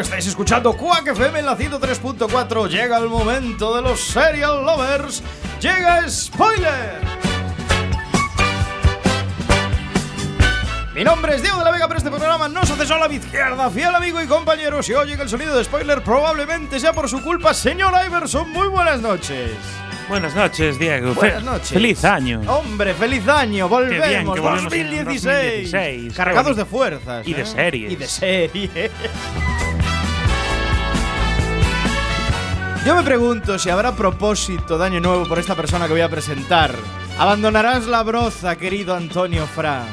estáis escuchando Quack FM en la 103.4. Llega el momento de los serial lovers. Llega Spoiler. Mi nombre es Diego de la Vega, pero este programa no se hace solo a mi izquierda. Fiel amigo y compañero, si oye que el sonido de spoiler probablemente sea por su culpa, señor Iverson. Muy buenas noches. Buenas noches, Diego. Buenas noches. Feliz año. Hombre, feliz año. Volvemos. Qué bien que volvemos en 2016. 2016. Cargados de fuerzas. Y de ¿eh? series. Y de series. Yo me pregunto si habrá propósito de año nuevo por esta persona que voy a presentar. ¿Abandonarás la broza, querido Antonio Fra?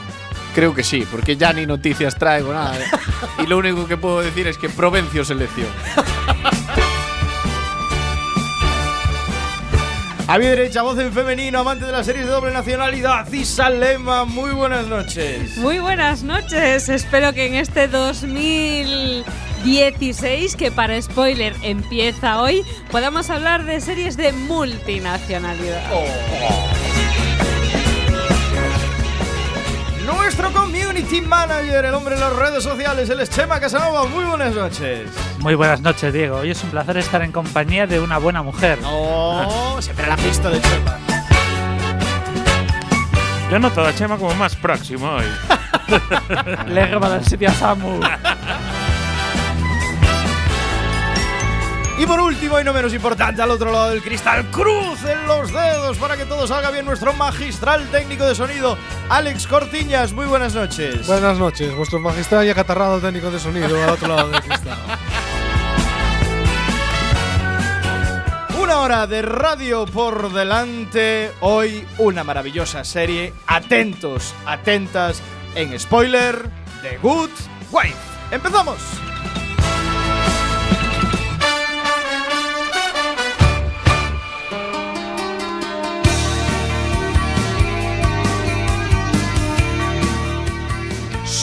Creo que sí, porque ya ni noticias traigo nada. ¿eh? y lo único que puedo decir es que Provencio selección. A mi derecha, voz en femenino, amante de las series de doble nacionalidad, Isalema. Muy buenas noches. Muy buenas noches. Espero que en este 2016, que para spoiler empieza hoy, podamos hablar de series de multinacionalidad. Nuestro community manager, el hombre en las redes sociales, el es Chema Casanova. Muy buenas noches. Muy buenas noches, Diego. Hoy es un placer estar en compañía de una buena mujer. Oh, siempre la pista de Chema. Yo noto a Chema como más próximo hoy. Le he el sitio a Samu. Y por último, y no menos importante, al otro lado del cristal, crucen los dedos para que todo salga bien. Nuestro magistral técnico de sonido, Alex Cortiñas. Muy buenas noches. Buenas noches, vuestro magistral y acatarrado técnico de sonido al otro lado del cristal. Una hora de radio por delante. Hoy una maravillosa serie. Atentos, atentas en spoiler The Good Wife. ¡Empezamos!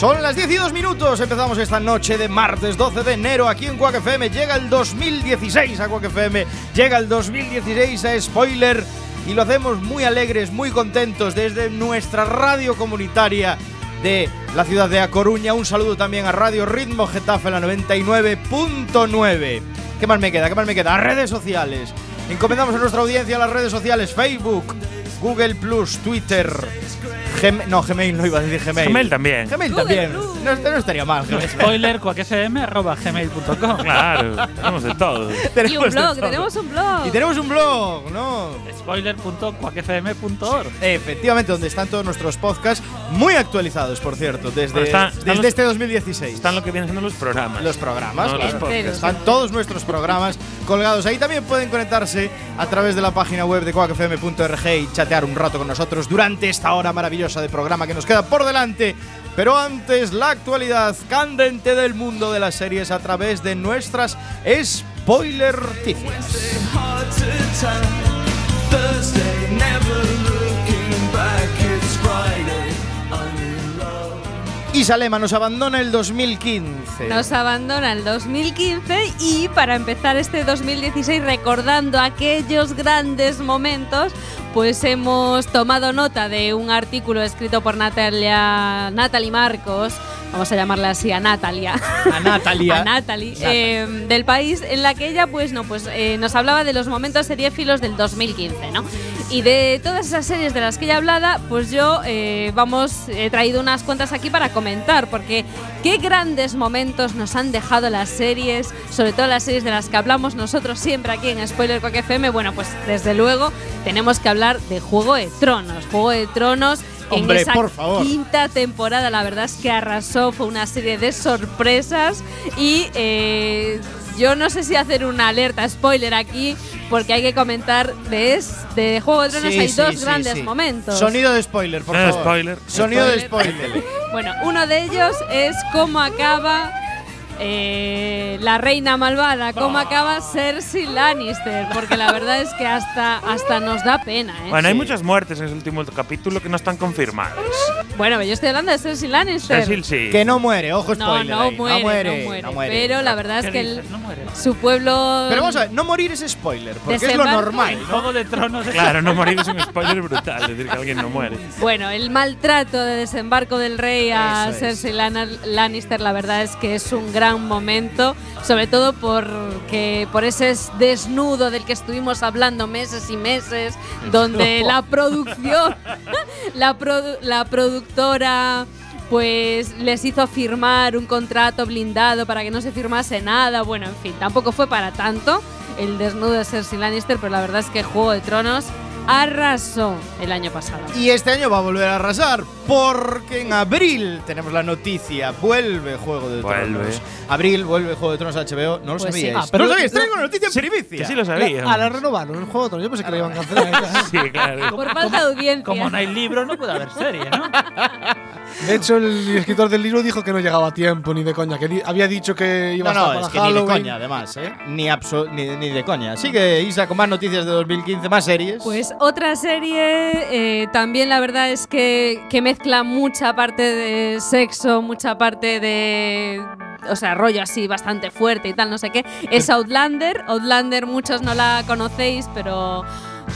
Son las 10 y 2 minutos. Empezamos esta noche de martes 12 de enero aquí en Quack FM. Llega el 2016 a Quack FM. Llega el 2016 a Spoiler. Y lo hacemos muy alegres, muy contentos desde nuestra radio comunitaria de la ciudad de A Coruña. Un saludo también a Radio Ritmo Getafe, la 99.9. ¿Qué más me queda? ¿Qué más me queda? Redes sociales. Encomendamos a nuestra audiencia las redes sociales Facebook, Google Plus, Twitter. Gem- no, Gmail no iba a decir Gmail. Gmail también. Gmail Google también. No, no estaría mal. Gmail. Spoiler, cuacfm.gmail.com. Claro, tenemos de todo. Y un blog, tenemos un blog. Y tenemos un blog, ¿no? Spoiler.cuacfm.org. Efectivamente, donde están todos nuestros podcasts, muy actualizados, por cierto, desde, Bueno, está- están desde los- este 2016. Están lo que vienen siendo los programas. los programas, No, los podcasts. Están todos nuestros programas colgados. Ahí también pueden conectarse a través de la página web de quackfm.org y chatear un rato con nosotros durante esta hora maravillosa de programa que nos queda por delante. Pero antes, la actualidad candente del mundo de las series a través de nuestras spoiler. Isalema nos abandona el 2015. Nos abandona el 2015 y para empezar este 2016 recordando aquellos grandes momentos, pues hemos tomado nota de un artículo escrito por Natalia, Natalie Marcos, vamos a llamarla así a Natalia. A Natalia. a Natalie, eh, del país, en la que ella pues no pues eh, nos hablaba de los momentos seriéfilos del 2015, ¿no? Y de todas esas series de las que ella hablaba, pues yo eh, vamos he traído unas cuantas aquí para comentar, porque qué grandes momentos nos han dejado las series, sobre todo las series de las que hablamos nosotros siempre aquí en Spoiler Quack FM. Bueno, pues desde luego tenemos que hablar de Juego de Tronos, Juego de Tronos. Hombre, en esa por favor. quinta temporada, la verdad es que arrasó, fue una serie de sorpresas y eh, yo no sé si hacer una alerta spoiler aquí, porque hay que comentar de, es, de Juego de Tronos Sí, hay sí, dos sí, grandes sí. momentos. Sonido de spoiler, por favor. spoiler. Sonido de Spoiler. spoiler. Bueno, uno de ellos es cómo acaba eh, la reina malvada, cómo acaba Cersei Lannister, porque la verdad es que hasta, hasta nos da pena. ¿eh? Bueno, hay Sí. muchas muertes en ese último capítulo que no están confirmadas. Bueno, yo estoy hablando de Cersei Lannister. Cecil sí. Que no muere, ojo no, spoiler. no ahí, muere, no muere, no muere, no muere. Pero la verdad es ¿Qué que el-? No su pueblo. Pero vamos a ver, no morir es spoiler, porque es lo normal. Juego de Tronos. Claro, no morir es un spoiler brutal, decir que alguien no muere. Bueno, el maltrato de desembarco del rey a Eso es. Cersei Lana- Lannister, la verdad es que es un gran momento, sobre todo porque por ese desnudo del que estuvimos hablando meses y meses, donde la producción, la, produ- la productora pues les hizo firmar un contrato blindado para que no se firmase nada. Bueno, en fin, tampoco fue para tanto el desnudo de Cersei Lannister, pero la verdad es que Juego de Tronos arrasó el año pasado. Y este año va a volver a arrasar, porque en abril tenemos la noticia, vuelve Juego de Vuelve. Tronos. Abril vuelve Juego de Tronos a HBO, no lo Pues sí. sabíais. Ah, pero no lo sabíais, traigo una noticia en Sí, primicia. que sí lo sabía. A la renovaron el juego de Tronos. Yo pensé que la iban a cancelar. Sí, claro. Por falta de audiencia. Como no hay libro, no puede haber serie, ¿no? De hecho, el escritor del libro dijo que no llegaba a tiempo ni de coña, que di- había dicho que iba No, a estar no, para es que ni de coña, además, ¿eh? Ni, ni, ni de coña. Sigue Isa con más noticias de 2015, más series. Pues otra serie, eh, también la verdad es que, que mezcla mucha parte de sexo, mucha parte de. O sea, rollo así bastante fuerte y tal, no sé qué. Es Outlander. Outlander, muchos no la conocéis, pero.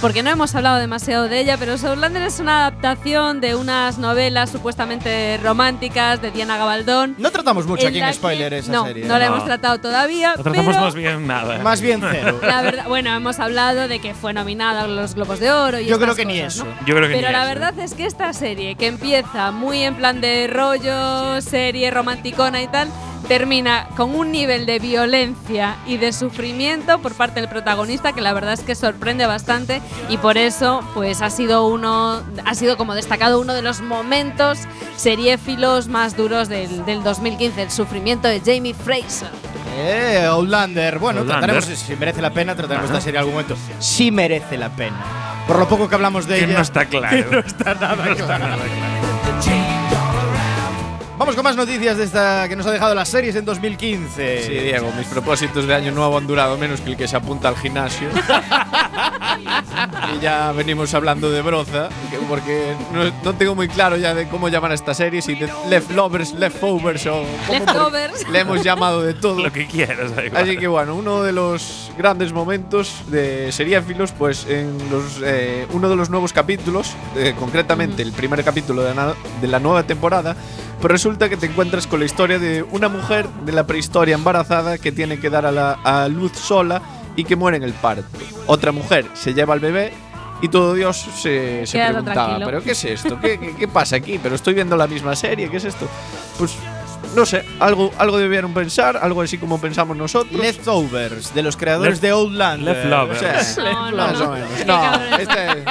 Porque no hemos hablado demasiado de ella, pero Outlander es una adaptación de unas novelas supuestamente románticas de Diana Gabaldón. no tratamos mucho en aquí la en spoiler esa no, serie. No la No. hemos tratado todavía. Lo tratamos pero más bien nada. Más bien cero. La verdad, bueno, hemos hablado de que fue nominada a los Globos de Oro y Yo creo que ni eso. ¿no? Yo creo que Pero ni la eso. verdad es que esta serie, que empieza muy en plan de rollo, serie romanticona y tal, termina con un nivel de violencia y de sufrimiento por parte del protagonista que la verdad es que sorprende bastante y por eso pues ha sido uno ha sido como destacado uno de los momentos seriéfilos más duros del, del 2015 el sufrimiento de Jamie Fraser Eh, Outlander. Bueno, Outlander. trataremos si merece la pena, trataremos esta serie en algún momento. Sí merece la pena. Por lo poco que hablamos de Que ella. no está claro. no está nada claro. Vamos con más noticias de esta que nos ha dejado las series en 2015. Sí, Diego, mis propósitos de año nuevo han durado menos que el que se apunta al gimnasio. y ya venimos hablando de broza, que- porque no, no tengo muy claro ya de cómo llamar a esta serie, si de leftovers, leftovers o Leftovers. le hemos llamado de todo. Lo que quieras. Así que bueno, uno de los grandes momentos de seriéfilos, pues en los, eh, uno de los nuevos capítulos, eh, concretamente el primer capítulo de la, de la nueva temporada, pues resulta que te encuentras con la historia de una mujer de la prehistoria embarazada que tiene que dar a, la, a luz sola y que muere en el parto. Otra mujer se lleva al bebé y todo Dios se, se preguntaba, tranquilo. ¿pero qué es esto? ¿Qué, qué, qué pasa aquí? Pero estoy viendo la misma serie, ¿qué es esto? Pues no sé, algo, algo debieron pensar, algo así como pensamos nosotros. Leftovers, de los creadores Lef- de Outlander. Leftovers. O sea, No, no, Más no. o menos. Qué No, cabrón. este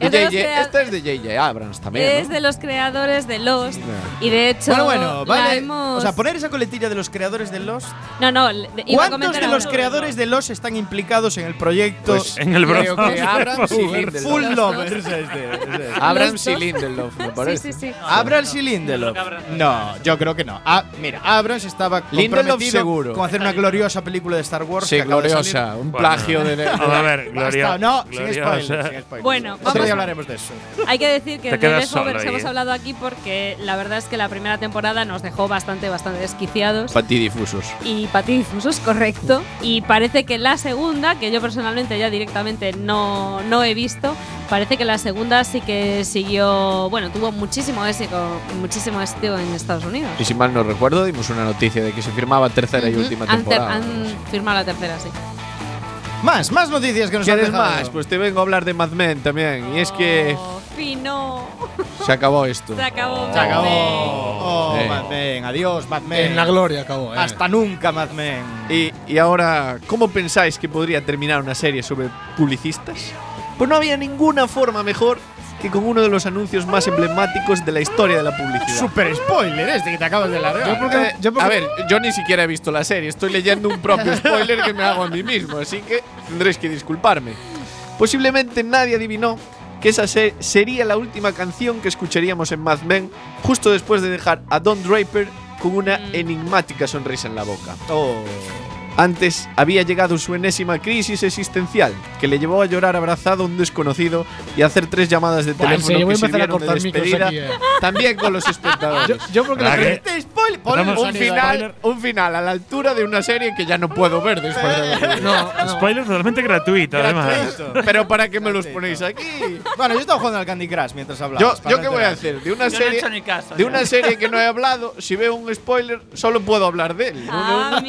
es de JJ este es de J.J. Abrams también. Es ¿no? de los creadores de Lost. Y de hecho. Bueno, bueno, vale. hemos- O sea, poner esa coletilla de los creadores de Lost. No, no. ¿Cuántos de los creadores de Lost están implicados en el proyecto Pues en el creo que Abrams y Full Lindelof. Full Lovers? este, este. Abrams y. Lindelof, me Sí, parece. sí, sí. Abrams y Lindelof. No, yo creo que no. Ah, mira, Abrams estaba Lindelof comprometido seguro. con hacer una gloriosa película de Star Wars. Sí, que de gloriosa. Un Bueno. plagio de. a ver, Gloria. no, sin spoilers, sin spoilers. Bueno, Otro vamos día hablaremos de eso. Hay que decir que de Leftovers hemos hablado aquí porque la verdad es que la primera temporada nos dejó bastante, bastante desquiciados. Patidifusos. y patidifusos, correcto. Y parece que la segunda, que yo personalmente ya directamente no, no he visto, parece que la segunda sí que siguió, bueno, tuvo muchísimo éxito, muchísimo éxito en Estados Unidos. Y si mal no recuerdo, dimos una noticia de que se firmaba tercera y Ujú. última Han ter- temporada. Han, firmado la tercera, sí. Más, más noticias que nos han ¿Quieres dejado. más? Pues te vengo a hablar de Mad Men también. Y es que Oh, fino. se acabó esto. Se acabó. Se acabó. Mad Men. Oh, Sí. Mad Men. Adiós, Mad Men. En la gloria acabó, eh. Hasta nunca, Mad Men. Y, y ahora, ¿cómo pensáis que podría terminar una serie sobre publicistas? Pues no había ninguna forma mejor que con uno de los anuncios más emblemáticos de la historia de la publicidad. Super spoiler este que te acabas de largar. Yo porque- Eh, yo porque- a ver, yo ni siquiera he visto la serie, estoy leyendo un propio spoiler que me hago a mí mismo, así que tendréis que disculparme. Posiblemente nadie adivinó que esa se- sería la última canción que escucharíamos en Mad Men, justo después de dejar a Don Draper con una Mm. enigmática sonrisa en la boca. Oh. Antes había llegado su enésima crisis existencial, que le llevó a llorar abrazado a un desconocido y a hacer tres llamadas de Buah, teléfono serio, que empezar a sirvieron de despedida, aquí, eh. también con los espectadores. Yo, yo porque la ¿Verdad gente- que- Este spoiler, un final, un final a la altura de una serie que ya no puedo ver después de. No, no. Spoiler totalmente gratuito, además. Gratuito. Pero ¿para qué me los ponéis aquí? Bueno, yo estaba jugando al Candy Crush mientras hablaba. Yo, yo qué voy a hacer? De una Yo no he serie caso, de una serie que no he hablado, si veo un spoiler, solo puedo hablar de él. Ah,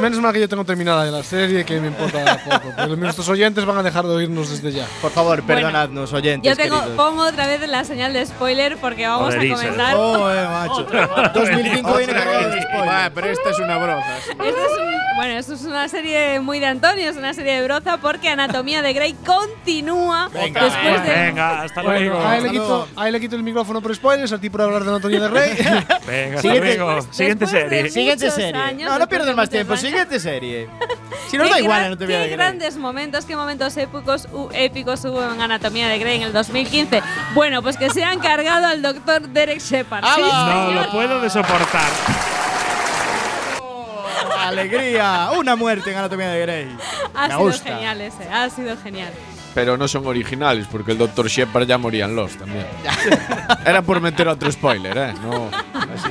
menos mal que yo tengo terminada la serie, que me importa poco. Pero nuestros oyentes van a dejar de oírnos desde ya. Por favor, Bueno, perdonadnos, oyentes. Yo tengo, queridos. pongo otra vez la señal de spoiler porque vamos a comentar. Oh, eh, macho. 2005 viene cargado de Buah, spoilers. pero esta es una broza. Esto es un- bueno, esto es una serie muy de Antonio, es una serie de broza porque Anatomía de Grey continúa Venga, después de. Venga, hasta luego. Bueno, a él, le quito, luego. a él le quito el micrófono por spoilers, a ti por hablar de Anatomía de Rey. Venga, hasta Siguiente- luego. Siguiente de serie. Siguiente serie. años, no, no pierdas de más tiempo. años. Siguiente serie. Si nos Qué da igual, no te voy a Qué grandes momentos, qué momentos épicos, hu- épicos hubo en Anatomía de Grey en el 2015. Bueno, pues que se han cargado al doctor Derek Shepard. Sí, No lo puedo de soportar. Alegría. Una muerte en Anatomía de Grey. Ha Me sido gusta. genial ese, ha sido genial. Pero no son originales, porque el Dr. Shepard ya moría en Lost también. Era por meter otro spoiler, ¿eh? No, no así.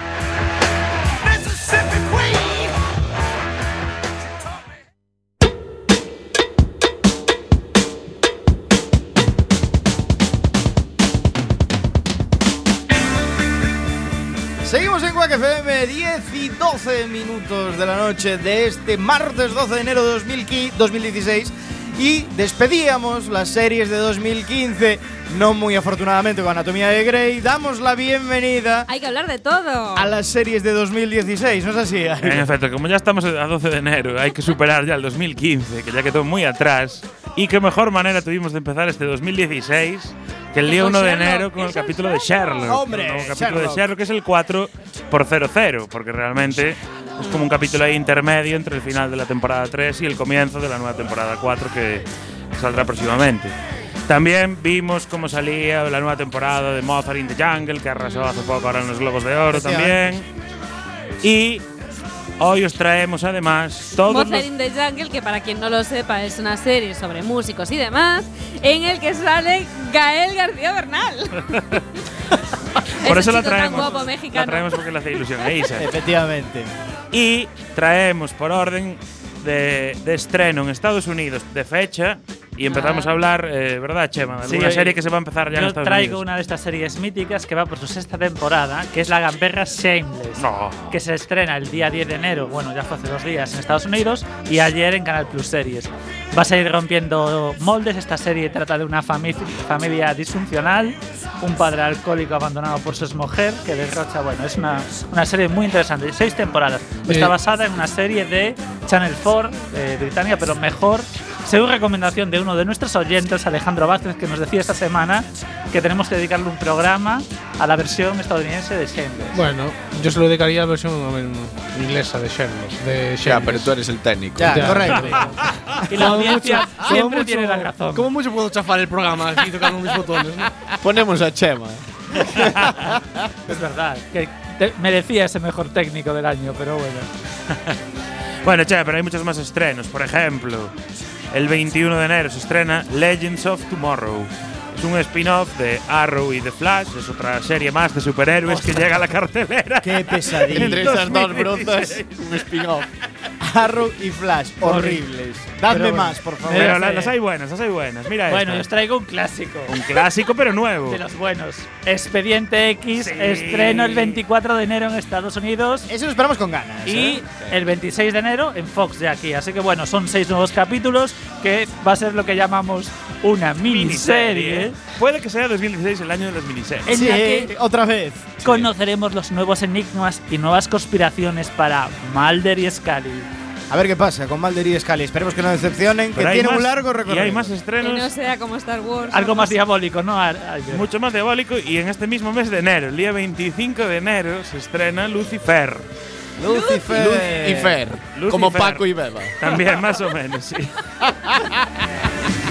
Quack FM, 10 y 12 minutos de la noche de este martes 12 de enero de 2015 2016 y despedíamos las series de 2015, no muy afortunadamente con Anatomía de Grey, damos la bienvenida Hay que hablar de todo. a las series de 2016, ¿no es así? En efecto, como ya estamos a 12 de enero, hay que superar ya el 2015, que ya quedó muy atrás. Y qué mejor manera tuvimos de empezar este 2016 que el día con 1 de enero con el capítulo de Sherlock. Hombre, el capítulo Sherlock. de Sherlock, que es el 4 por 00, porque realmente es como un capítulo ahí intermedio entre el final de la temporada 3 y el comienzo de la nueva temporada 4 que saldrá próximamente. También vimos cómo salía la nueva temporada de Mozart in the Jungle, que arrasó hace poco ahora en los Globos de Oro también. Y hoy os traemos además todos Mozart in the Jungle, que para quien no lo sepa es una serie sobre músicos y demás, en el que sale Gael García Bernal. Por eso la traemos. guapo La traemos porque le hace ilusión a Isa. Efectivamente. y traemos por orden de, de estreno en Estados Unidos de fecha. Y empezamos Ah. a hablar, eh, ¿verdad, Chema? De alguna serie que se va a empezar ya en Yo Estados traigo Unidos. una de estas series míticas que va por su sexta temporada, que es la gamberra Shameless. No. Que se estrena el día 10 de enero, bueno, ya fue hace dos días en Estados Unidos, y ayer en Canal Plus Series. Va a seguir rompiendo moldes. Esta serie trata de una fami- familia disfuncional, un padre alcohólico abandonado por su exmujer que derrocha. Bueno, es una, una serie muy interesante. Seis temporadas. Está Eh. basada en una serie de Channel 4 de Britannia, pero mejor. Según recomendación de uno de nuestros oyentes, Alejandro Vázquez, que nos decía esta semana que tenemos que dedicarle un programa a la versión estadounidense de Shameless. Bueno, yo se lo dedicaría a la versión inglesa de Sherlock. De Ya, Shameless. pero tú eres el técnico. Ya, Ya. correcto. y la audiencia siempre mucho- tiene la razón. Como mucho puedo chafar el programa aquí tocando mis botones, ¿no? Ponemos a Chema. Es verdad, que te- merecía ese mejor técnico del año, pero bueno. Bueno, che, pero hay muchos más estrenos. Por ejemplo, el 21 de enero se estrena Legends of Tomorrow. Es un spin-off de Arrow y The Flash. Es otra serie más de superhéroes que llega a la cartelera. Qué pesadilla. Entre esas dos 2016. brozas, un spin-off. Arrow y Flash, horribles. Dadme bueno. más, por favor. Pero Sí. la- las hay buenas, las hay buenas. Mira Bueno, esta. os traigo un clásico. Un clásico, pero nuevo. De los buenos. Expediente X, Sí. estreno el 24 de enero en Estados Unidos. Eso lo esperamos con ganas. Y ¿eh? el 26 de enero en Fox de aquí. Así que bueno, son seis nuevos capítulos que va a ser lo que llamamos una miniserie Puede que sea 2016 el año de las miniseries. en Sí, la que otra vez. conoceremos los nuevos enigmas y nuevas conspiraciones para Mulder y Scully. A ver qué pasa con Mulder y Scully. Esperemos que no decepcionen, que Pero tiene un largo Y recorrido. hay más Que estrenos. no sea como Star Wars. Algo más diabólico. ¿no? Mucho más diabólico y en este mismo mes de enero, el día 25 de enero, se estrena Lucifer. Lucifer. Y Fer. Lucifer. Como Paco y Beba. También, más o menos, sí.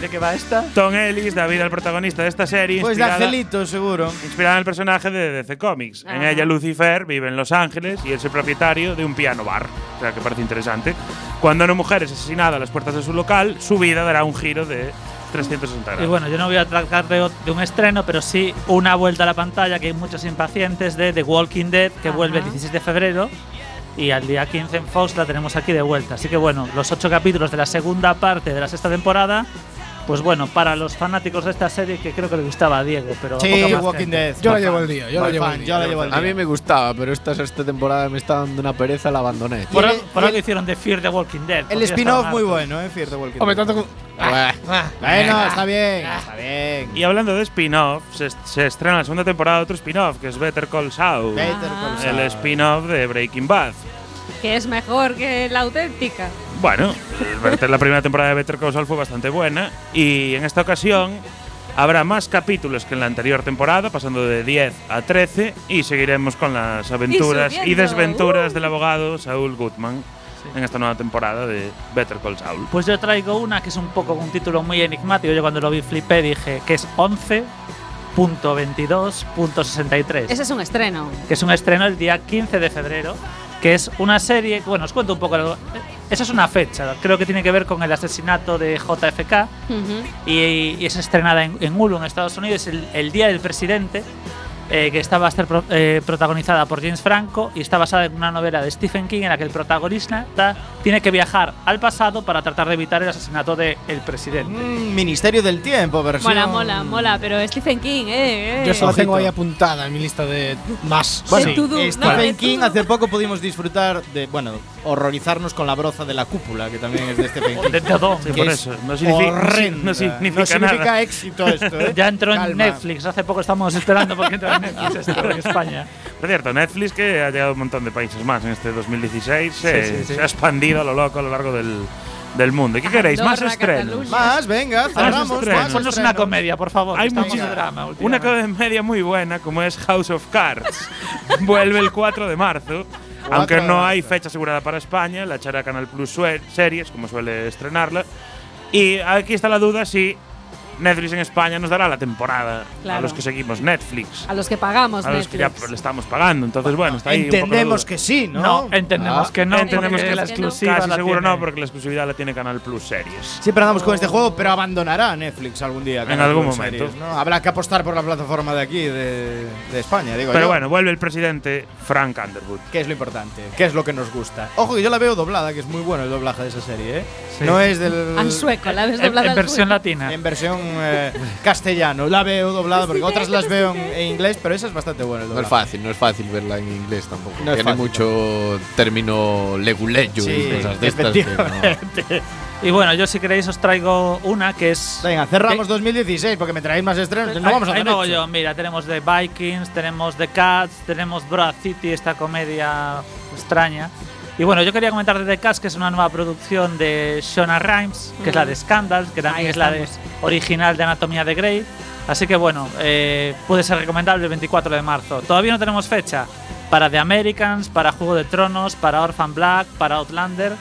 ¿Y de qué va esta? Tom Ellis, David, el protagonista de esta serie, Pues de Angelito, seguro. inspirada en el personaje de DC Comics. En Ah. ella, Lucifer vive en Los Ángeles y es el propietario de un piano bar. O sea, que parece interesante. Cuando una mujer es asesinada a las puertas de su local, su vida dará un giro de 360 grados. Y bueno, yo no voy a tratar de, de un estreno, pero sí una vuelta a la pantalla que hay muchos impacientes de The Walking Dead, que Ajá. vuelve el 16 de febrero. Y al día 15 en Fox la tenemos aquí de vuelta. Así que bueno, los ocho capítulos de la segunda parte de la sexta temporada. Pues bueno, para los fanáticos de esta serie, que creo que le gustaba a Diego, pero. Sí, poca más Walking gente. Dead. Yo la llevo el día, yo la llevo el día, yo la yo llevo el la A día. mí me gustaba, pero esta sexta temporada me está dando una pereza, la abandoné. Por, el- por algo el- hicieron The Fear the Walking Dead. El spin-off muy bueno, ¿eh? Fear the Walking Hombre, Dead. tanto como. Buah. Bueno, está bien, está bien. Y hablando de spin-off, se, se estrena la segunda temporada de otro spin-off, que es Better Call Saul. Better Ah. Call El Saul. spin-off de Breaking Bad. Que es mejor que la auténtica. Bueno, la primera temporada de Better Call Saul fue bastante buena y en esta ocasión habrá más capítulos que en la anterior temporada, pasando de 10 a 13 y seguiremos con las aventuras y, subiendo, desventuras uh. del abogado Saul Goodman en esta nueva temporada de Better Call Saul. Pues yo traigo una que es un poco un título muy enigmático. Yo cuando lo vi flipé dije que es 11.22.63. Ese es un estreno. que es un estreno el día 15 de febrero, que es una serie, bueno, os cuento un poco. Esa es una fecha, creo que tiene que ver con el asesinato de JFK y, y es estrenada en, en Hulu, en Estados Unidos, el, el Día del Presidente, eh, que está, va a estar pro- eh, protagonizada por James Franco y está basada en una novela de Stephen King en la que el protagonista ta- tiene que viajar al pasado para tratar de evitar el asesinato del presidente. Mm, Ministerio del Tiempo, versión. Mola, mola, mola, pero Stephen King, eh. eh. Yo solo tengo ahí apuntada en mi lista de más. Bueno, Sí. Stephen no, de King hace poco pudimos disfrutar de, bueno, horrorizarnos con la broza de la cúpula, que también es de Stephen King. De todo. Sí, por eso, no significa, horrenda. no significa No significa nada. éxito esto, ¿eh? Ya entró en. Netflix, hace poco estamos esperando porque entra en Netflix en España. Por cierto, Netflix que ha llegado a un montón de países más en este 2016, se, sí, sí. se ha expandido a lo loco a lo largo del, del mundo. ¿Y qué queréis? Más estrenos. Cataluña. Más, venga, cerramos. más Ponnos una comedia, por favor. Hay de drama Una comedia muy buena como es House of Cards. Vuelve el 4 de marzo. Aunque no hay fecha asegurada para España, la echará Canal Plus Series, como suele estrenarla. Y aquí está la duda si Netflix en España nos dará la temporada a Claro. los que seguimos Netflix. A los que pagamos A los que ya Netflix. le estamos pagando. Entonces, bueno, está ahí un poco la Entendemos que sí, ¿no? No, entendemos Ah. que no. Entendemos que la que exclusiva Casi la seguro tiene. no, porque la exclusividad la tiene Canal Plus Series. Siempre andamos con este juego, pero abandonará Netflix algún día. Canal algún Plus momento. Series, ¿no? Habrá que apostar por la plataforma de aquí, de, de España, digo Pero yo. bueno, vuelve el presidente Frank Underwood. ¿Qué es lo importante? ¿Qué es lo que nos gusta? Ojo, que yo la veo doblada, que es muy bueno el doblaje de esa serie, ¿eh? Sí. No es del. Al sueco, la ves En, doblada en versión sueco. latina. En versión eh, castellano. La veo doblada porque otras las veo en, en inglés, pero esa es bastante buena. No es fácil, no es fácil verla en inglés tampoco. No Tiene fácil mucho término leguleyo Sí, y cosas de estas que no-. Y bueno, yo si queréis os traigo una que es. Venga, cerramos 2016 porque me traéis más estrenos. No Ahí- vamos a ahí hacer no yo, mira, tenemos The Vikings, tenemos The Cats, tenemos Broad City, esta comedia extraña. Y bueno, yo quería comentar de The Cats, que es una nueva producción de Shona Rhimes, que es la de Scandals, que también Ahí es la de original de Anatomía de Grey. Así que bueno, eh, puede ser recomendable el 24 de marzo. Todavía no tenemos fecha para The Americans, para Juego de Tronos, para Orphan Black, para Outlander.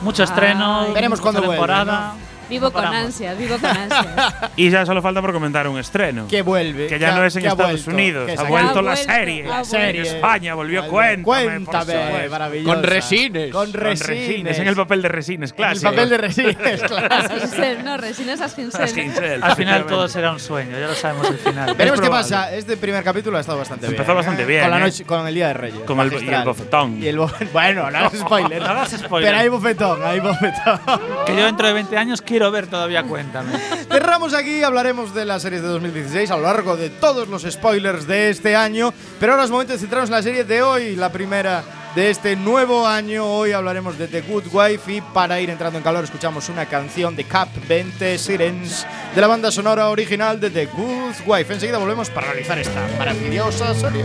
Mucho Ay. estreno, Veremos mucha vuelve, temporada. Vivo No con paramos. ansias, vivo con ansias. Y ya solo falta por comentar un estreno. Que vuelve. Que ya ha- no es en que Estados vuelto, Unidos, que ha vuelto Ha la vuelto, serie. ha En vuelto. España volvió Vuelve. Cuéntame. por Cuéntame, supuesto. maravillosa. Con resines. Con Con resines. en el papel de resines En el papel de resines, claro. No, resines. Asquincel, Al final todo será un sueño, ya lo sabemos el final. Veremos qué pasa. Este primer capítulo ha estado bastante bien. Empezó bastante bien, Con, la ¿eh? noche, con el Día de Reyes. Con el- y el bofetón. Y el bo- bueno, no hagas spoiler. No hagas spoiler. Pero hay bofetón, hay bofetón. Que yo dentro de 20 años quiero ver todavía Cuéntame. Cerramos aquí, hablaremos de las series de 2016 a lo largo de todos los spoilers de este año. Pero ahora es momento de centrarnos en la serie de hoy, la primera de este nuevo año. Hoy hablaremos de The Good Wife y para ir entrando en calor escuchamos una canción de Cap 20 Sirens de la banda sonora original de The Good Wife. Enseguida volvemos para analizar esta maravillosa serie.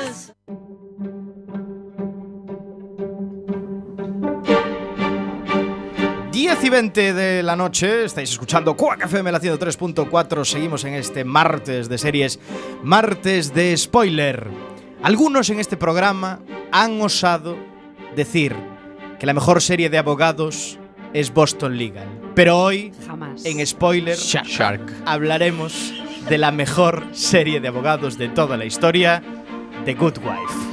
10 y 20 de la noche, estáis escuchando Quack FM la 103.4. Seguimos en este martes de series, martes de spoiler. Algunos en este programa han osado decir que la mejor serie de abogados es Boston Legal. Pero hoy, Jamás. en spoiler, Shark. hablaremos de la mejor serie de abogados de toda la historia, The Good Wife.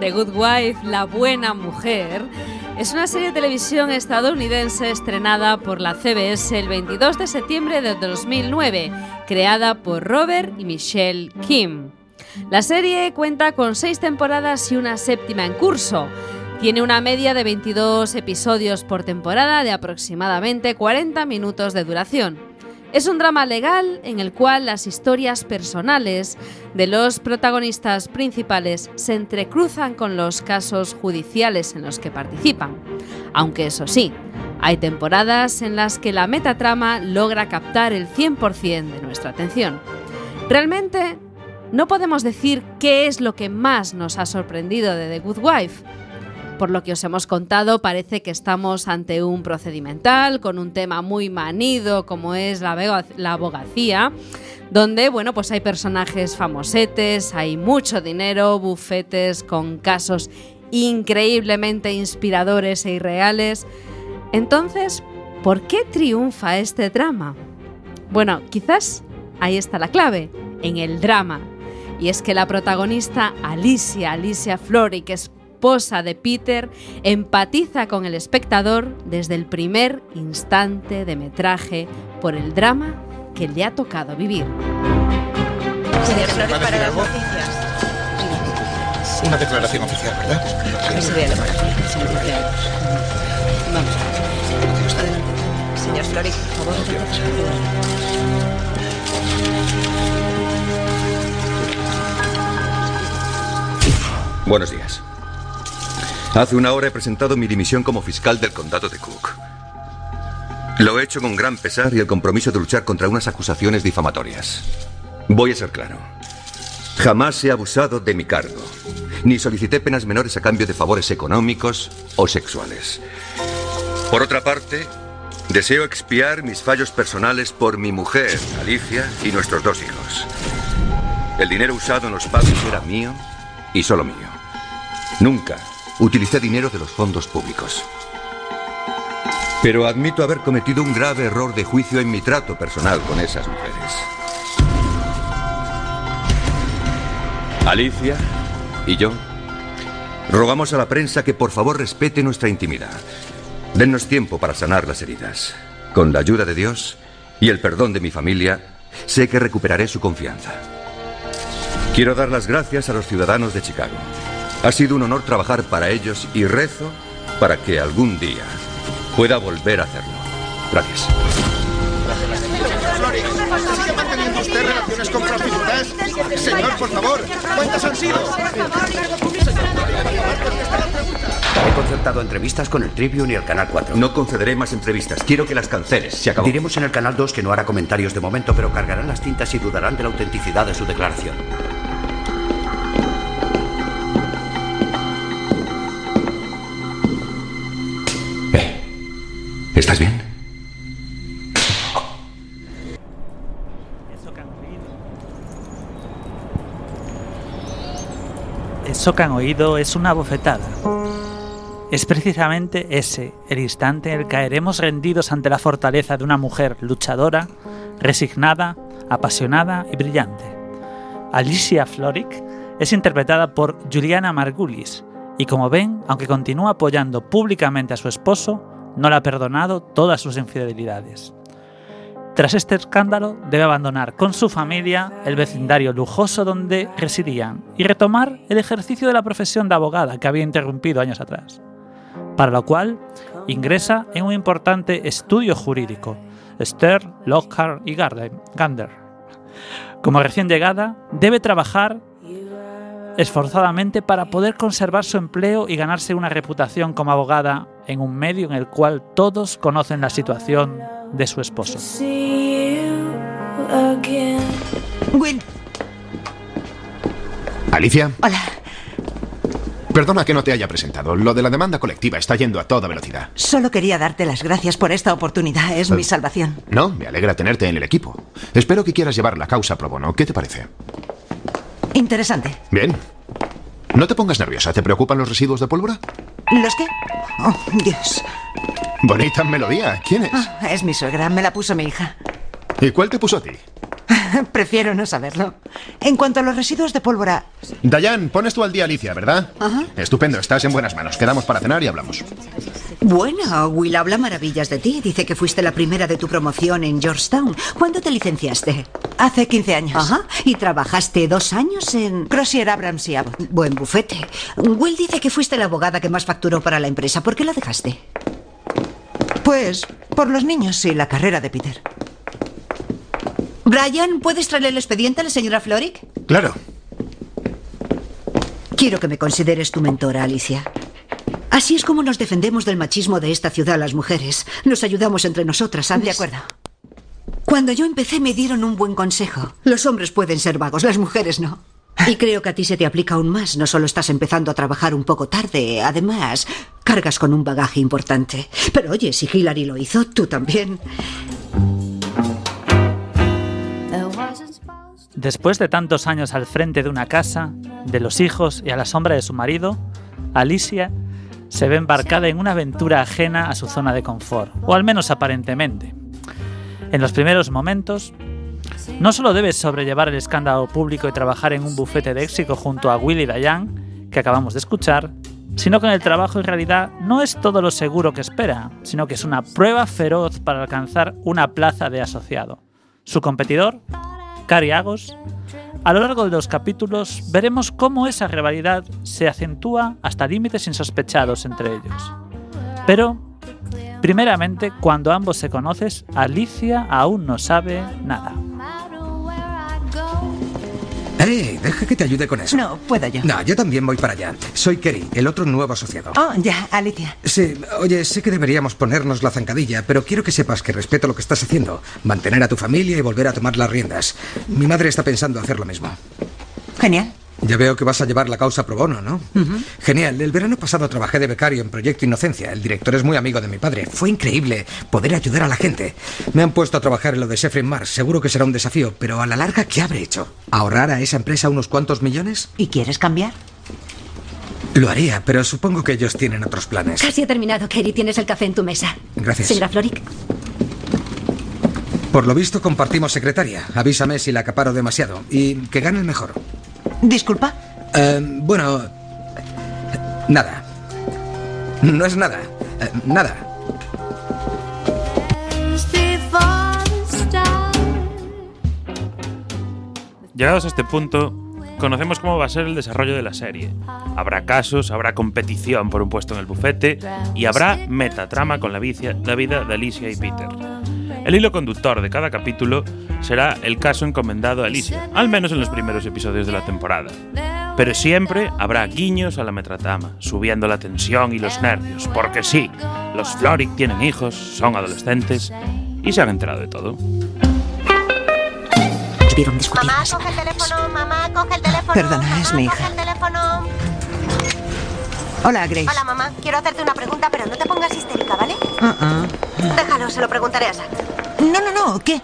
The Good Wife, La Buena Mujer, es una serie de televisión estadounidense estrenada por la CBS el 22 de septiembre de 2009, creada por Robert y Michelle Kim. La serie cuenta con seis temporadas y una séptima en curso. Tiene una media de 22 episodios por temporada de aproximadamente 40 minutos de duración. Es un drama legal en el cual las historias personales de los protagonistas principales se entrecruzan con los casos judiciales en los que participan. Aunque eso sí, hay temporadas en las que la metatrama logra captar el 100% de nuestra atención. Realmente, no podemos decir qué es lo que más nos ha sorprendido de The Good Wife. Por lo que os hemos contado, parece que estamos ante un procedimental con un tema muy manido como es la, abog- la abogacía, donde bueno, pues hay personajes famosetes, hay mucho dinero, bufetes con casos increíblemente inspiradores e irreales. Entonces, ¿por qué triunfa este drama? Bueno, quizás ahí está la clave, en el drama. Y es que la protagonista Alicia, Alicia Florrick, esposa de Peter, empatiza con el espectador desde el primer instante de metraje por el drama que le ha tocado vivir. Señor Flores, para las noticias. Una declaración oficial, ¿verdad? Señor Flores. Vamos. Adelante. Señor Flores, por favor. Buenos días. Hace una hora he presentado mi dimisión como fiscal del condado de Cook. Lo he hecho con gran pesar y el compromiso de luchar contra unas acusaciones difamatorias. Voy a ser claro. Jamás he abusado de mi cargo, ni solicité penas menores a cambio de favores económicos o sexuales. Por otra parte, deseo expiar mis fallos personales por mi mujer, Alicia, y nuestros dos hijos. El dinero usado en los pagos era mío y solo mío. Nunca utilicé dinero de los fondos públicos. Pero admito haber cometido un grave error de juicio en mi trato personal con esas mujeres. Alicia y yo rogamos a la prensa que por favor respete nuestra intimidad. Dennos tiempo para sanar las heridas. Con la ayuda de Dios y el perdón de mi familia, sé que recuperaré su confianza. Quiero dar las gracias a los ciudadanos de Chicago. Ha sido un honor trabajar para ellos y rezo para que algún día pueda volver a hacerlo. Gracias. ¿Sigue manteniendo usted relaciones con prostitutas? Señor, por favor, ¿cuántas han sido? He concertado entrevistas con el Tribune y el Canal 4. No concederé más entrevistas. Quiero que las canceles. Se acabó. Diremos en el Canal 2 que no hará comentarios de momento, pero cargarán las tintas y dudarán de la autenticidad de su declaración. ¿Estás bien? Eso que han oído es una bofetada. Es precisamente ese el instante en el que caeremos rendidos ante la fortaleza de una mujer luchadora, resignada, apasionada y brillante. Alicia Florrick es interpretada por Juliana Margulis y como ven, aunque continúa apoyando públicamente a su esposo, no le ha perdonado todas sus infidelidades. Tras este escándalo, debe abandonar con su familia el vecindario lujoso donde residían y retomar el ejercicio de la profesión de abogada que había interrumpido años atrás. para lo cual ingresa en un importante estudio jurídico, Stern, Lockhart y Gander. Como recién llegada, debe trabajar esforzadamente para poder conservar su empleo y ganarse una reputación como abogada en un medio en el cual todos conocen la situación de su esposo. Will, Alicia, hola. perdona que no te haya presentado. Lo de la demanda colectiva está yendo a toda velocidad. Solo quería darte las gracias por esta oportunidad. Es mi salvación. No, me alegra tenerte en el equipo. Espero que quieras llevar la causa pro bono. ¿Qué te parece? Interesante. Bien. No te pongas nerviosa. ¿Te preocupan los residuos de pólvora? ¿Los qué? Oh, Dios. Bonita melodía. ¿Quién es? Ah, es mi suegra. Me la puso mi hija. ¿Y cuál te puso a ti? Prefiero no saberlo. En cuanto a los residuos de pólvora, Dayan, pones tú al día Alicia, ¿verdad? Ajá. Estupendo, estás en buenas manos. Quedamos para cenar y hablamos. Bueno, Will habla maravillas de ti. Dice que fuiste la primera de tu promoción en Georgetown. ¿Cuándo te licenciaste? Hace 15 años. Ajá. Y trabajaste dos años en Crozier Abrams y Abbott. Buen bufete. Will dice que fuiste la abogada que más facturó para la empresa. ¿Por qué la dejaste? Pues por los niños y la carrera de Peter. Brian, ¿puedes traerle el expediente a la señora Floric? Claro. Quiero que me consideres tu mentora, Alicia. Así es como nos defendemos del machismo de esta ciudad las mujeres. Nos ayudamos entre nosotras, ¿sabes? De acuerdo. Cuando yo empecé me dieron un buen consejo. Los hombres pueden ser vagos, las mujeres no. Y creo que a ti se te aplica aún más. No solo estás empezando a trabajar un poco tarde, además, cargas con un bagaje importante. Pero oye, si Hillary lo hizo, tú también. Después de tantos años al frente de una casa, de los hijos y a la sombra de su marido, Alicia se ve embarcada en una aventura ajena a su zona de confort, o al menos aparentemente. En los primeros momentos, no solo debe sobrellevar el escándalo público y trabajar en un bufete de éxito junto a Willy Dayan, que acabamos de escuchar, sino que en el trabajo en realidad no es todo lo seguro que espera, sino que es una prueba feroz para alcanzar una plaza de asociado. Su competidor, Cari Agos, a lo largo de los capítulos veremos cómo esa rivalidad se acentúa hasta límites insospechados entre ellos. Pero, primeramente, cuando ambos se conocen, Alicia aún no sabe nada. ¡Eh! Deja que te ayude con eso. No, puedo yo. No, yo también voy para allá. Soy Kerry, el otro nuevo asociado. Oh, ya, Alicia. Sí, oye, sé que deberíamos ponernos la zancadilla, pero quiero que sepas que respeto lo que estás haciendo. Mantener a tu familia y volver a tomar las riendas. Mi madre está pensando hacer lo mismo. Genial. Ya veo que vas a llevar la causa pro bono, ¿no? Genial. El verano pasado trabajé de becario en Proyecto Inocencia. El director es muy amigo de mi padre. Fue increíble poder ayudar a la gente. Me han puesto a trabajar en lo de Sefrin Mars. Seguro que será un desafío, pero a la larga, ¿qué habré hecho? ¿Ahorrar a esa empresa unos cuantos millones? ¿Y quieres cambiar? Lo haría, pero supongo que ellos tienen otros planes. Casi he terminado, Kerry. Tienes el café en tu mesa. Gracias. Señora Floric. Por lo visto compartimos secretaria. Avísame si la acaparo demasiado. Y que gane el mejor. Disculpa. Eh, bueno... Nada. No es nada. Eh, nada. Llegados a este punto, conocemos cómo va a ser el desarrollo de la serie. Habrá casos, habrá competición por un puesto en el bufete y habrá metatrama con la, vicia- la vida de Alicia y Peter. El hilo conductor de cada capítulo será el caso encomendado a Alicia, al menos en los primeros episodios de la temporada. Pero siempre habrá guiños a la metratrama, subiendo la tensión y los nervios, porque sí, los Floric tienen hijos, son adolescentes y se han enterado de todo. Mamá, coge el teléfono, mamá, coge el teléfono. Perdona, es mi Coge hija. el teléfono. Hola, Grace. Hola, mamá. Quiero hacerte una pregunta, pero no te pongas histérica, ¿vale? Ah, ah. Déjalo, se lo preguntaré a Zack. No, no, no, ¿qué?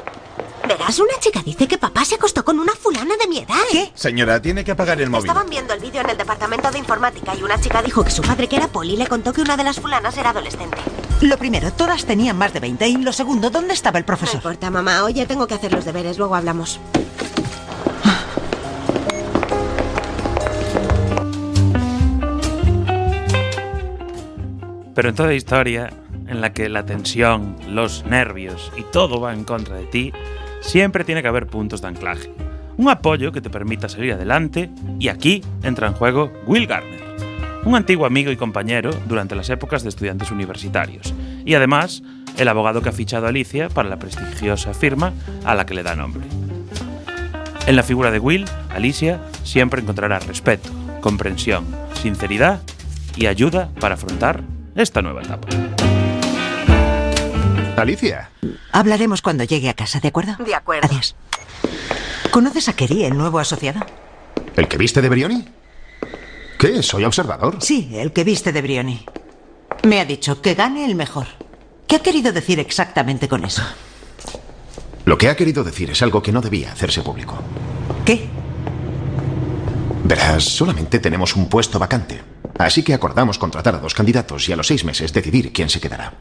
Verás, una chica dice que papá se acostó con una fulana de mi edad. ¿Qué? Señora, tiene que apagar el móvil. Estaban viendo el vídeo en el departamento de informática y una chica dijo que su padre, que era poli, le contó que una de las fulanas era adolescente. Lo primero, todas tenían más de 20. Y lo segundo, ¿dónde estaba el No profesor? importa, mamá. Oye, tengo que hacer los deberes, luego hablamos. Pero en toda historia en la que la tensión, los nervios y todo va en contra de ti, siempre tiene que haber puntos de anclaje. Un apoyo que te permita salir adelante y aquí entra en juego Will Garner. un antiguo amigo y compañero durante las épocas de estudiantes universitarios, y además el abogado que ha fichado a Alicia para la prestigiosa firma a la que le da nombre. En la figura de Will, Alicia siempre encontrará respeto, comprensión, sinceridad y ayuda para afrontar esta nueva etapa. Alicia. Hablaremos cuando llegue a casa, ¿de acuerdo? De acuerdo. Adiós. ¿Conoces a Kerry, el nuevo asociado? ¿El que viste de Brioni? ¿Qué? ¿Soy observador? Sí, el que viste de Brioni. Me ha dicho que gane el mejor. ¿Qué ha querido decir exactamente con eso? Lo que ha querido decir es algo que no debía hacerse público. ¿Qué? Verás, solamente tenemos un puesto vacante. Así que acordamos contratar a dos candidatos y a los seis meses decidir quién se quedará.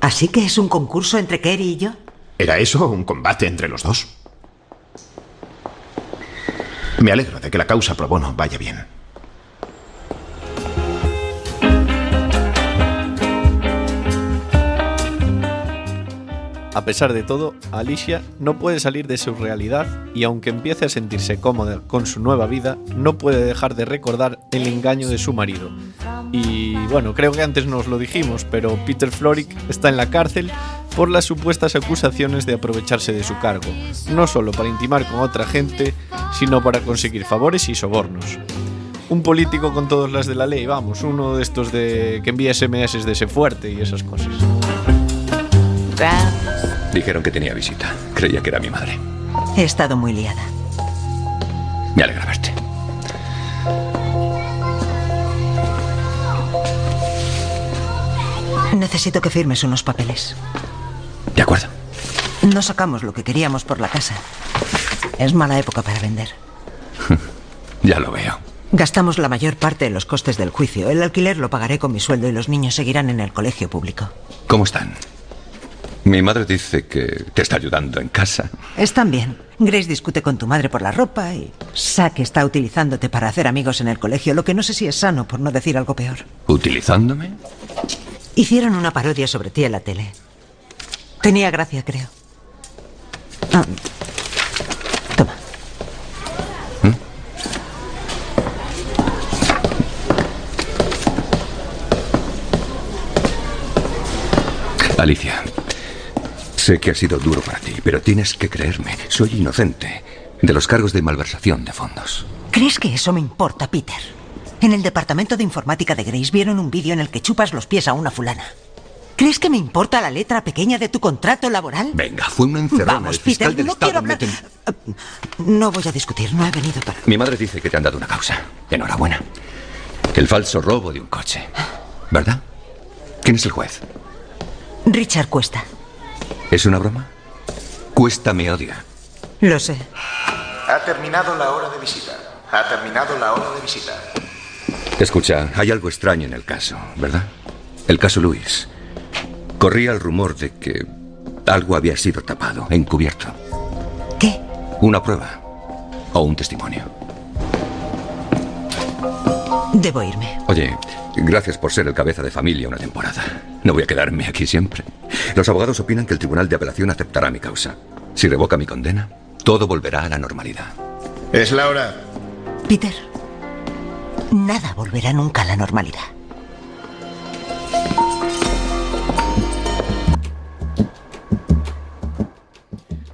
¿Así que es un concurso entre Kerry y yo? ¿Era eso un combate entre los dos? Me alegro de que la causa pro bono vaya bien. A pesar de todo, Alicia no puede salir de su realidad y aunque empiece a sentirse cómoda con su nueva vida, no puede dejar de recordar el engaño de su marido. Y bueno, creo que antes nos lo dijimos, pero Peter Florick está en la cárcel por las supuestas acusaciones de aprovecharse de su cargo, no solo para intimar con otra gente, sino para conseguir favores y sobornos. Un político con todas las de la ley, vamos, uno de estos de que envía SMS de ese fuerte y esas cosas. Dijeron que tenía visita. Creía que era mi madre. He estado muy liada. Me alegra verte. Necesito que firmes unos papeles. De acuerdo. No sacamos lo que queríamos por la casa. Es mala época para vender. Ya lo veo. Gastamos la mayor parte de los costes del juicio. El alquiler lo pagaré con mi sueldo y los niños seguirán en el colegio público. ¿Cómo están? Mi madre dice que te está ayudando en casa. Están bien. Grace discute con tu madre por la ropa y Zack está utilizándote para hacer amigos en el colegio, lo que no sé si es sano, por no decir algo peor. ¿Utilizándome? Hicieron una parodia sobre ti en la tele. Tenía gracia, creo. Ah, Alicia, sé que ha sido duro para ti, pero tienes que creerme. Soy inocente de los cargos de malversación de fondos. ¿Crees que eso me importa, Peter? En el departamento de informática de Grace vieron un vídeo en el que chupas los pies a una fulana. ¿Crees que me importa la letra pequeña de tu contrato laboral? Venga, fue una encerrona. Vamos, el fiscal Peter, del no Estado quiero hablar- ten- No voy a discutir, no he venido para... Mi madre dice que te han dado una causa. Enhorabuena. El falso robo de un coche. ¿Verdad? ¿Quién es el juez? Richard Cuesta. ¿Es una broma? Cuesta me odia. Lo sé. Ha terminado la hora de visita. Ha terminado la hora de visita. Escucha, hay algo extraño en el caso, ¿verdad? El caso Luis. Corría el rumor de que algo había sido tapado, encubierto. ¿Qué? Una prueba o un testimonio. Debo irme. Oye, gracias por ser el cabeza de familia una temporada. No voy a quedarme aquí siempre. Los abogados opinan que el Tribunal de Apelación aceptará mi causa. Si revoca mi condena, todo volverá a la normalidad. Es la hora. Peter, nada volverá nunca a la normalidad.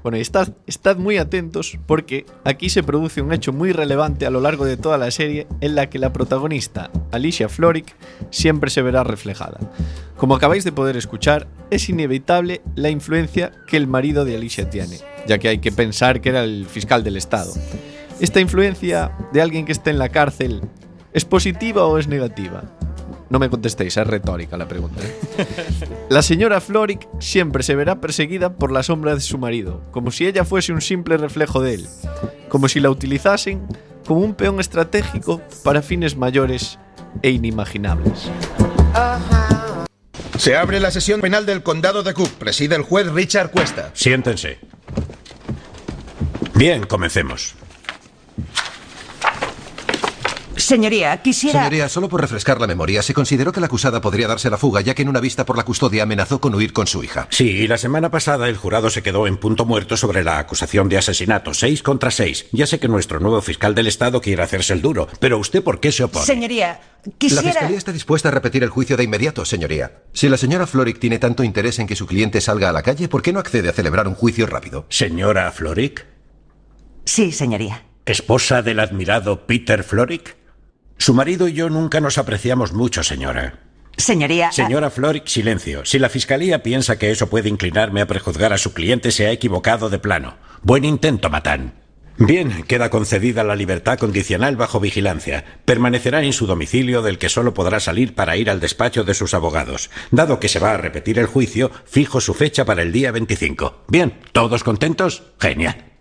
Bueno, estad, muy atentos porque aquí se produce un hecho muy relevante a lo largo de toda la serie en la que la protagonista, Alicia Florrick, siempre se verá reflejada. Como acabáis de poder escuchar, es inevitable la influencia que el marido de Alicia tiene, ya que hay que pensar que era el fiscal del Estado. ¿Esta influencia de alguien que está en la cárcel es positiva o es negativa? No me contestéis, es retórica la pregunta. ¿eh? La señora Floric siempre se verá perseguida por la sombra de su marido, como si ella fuese un simple reflejo de él, como si la utilizasen como un peón estratégico para fines mayores e inimaginables. Se abre la sesión penal del condado de Cook. Preside el juez Richard Cuesta. Siéntense. Bien, comencemos. Señoría, quisiera... Señoría, solo por refrescar la memoria, se consideró que la acusada podría darse la fuga, ya que en una vista por la custodia amenazó con huir con su hija. Sí, y la semana pasada el jurado se quedó en punto muerto sobre la acusación de asesinato, seis contra seis. Ya sé que nuestro nuevo fiscal del Estado quiere hacerse el duro, pero ¿usted por qué se opone? Señoría, La quisiera... fiscalía está dispuesta a repetir el juicio de inmediato, señoría. Si la señora Floric tiene tanto interés en que su cliente salga a la calle, ¿por qué no accede a celebrar un juicio rápido? Señora Floric, Sí, señoría. esposa del admirado Peter Floric. Su marido y yo nunca nos apreciamos mucho, señora. Señoría... Señora Floric, silencio. Si la fiscalía piensa que eso puede inclinarme a prejuzgar a su cliente, se ha equivocado de plano. Buen intento, Matán. Bien, queda concedida la libertad condicional bajo vigilancia. Permanecerá en su domicilio del que solo podrá salir para ir al despacho de sus abogados. Dado que se va a repetir el juicio, fijo su fecha para el día 25. Bien, ¿todos contentos? Genial.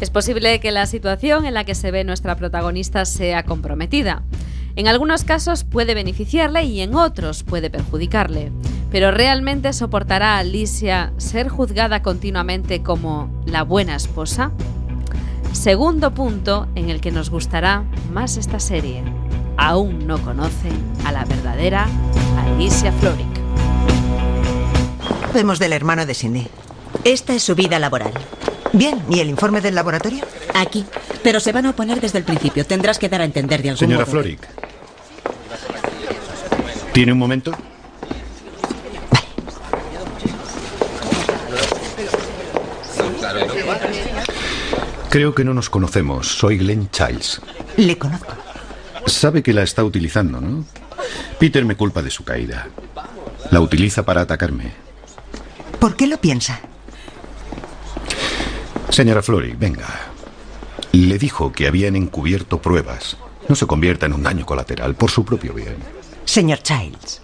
Es posible que la situación en la que se ve nuestra protagonista sea comprometida. En algunos casos puede beneficiarle y en otros puede perjudicarle. Pero ¿realmente soportará Alicia ser juzgada continuamente como la buena esposa? Segundo punto en el que nos gustará más esta serie. Aún no conocen a la verdadera Alicia Floric. Vemos del hermano de Cindy. Esta es su vida laboral. Bien, ¿y el informe del laboratorio? Aquí. Pero se van a oponer desde el principio. Tendrás que dar a entender de algún Señora modo. Floric. ¿Tiene un momento? Creo que no nos conocemos. Soy Glenn Childs. Le conozco. Sabe que la está utilizando, ¿no? Peter me culpa de su caída. La utiliza para atacarme. ¿Por qué lo piensa? Señora Floric, venga. Le dijo que habían encubierto pruebas. No se convierta en un daño colateral por su propio bien. Señor Childs,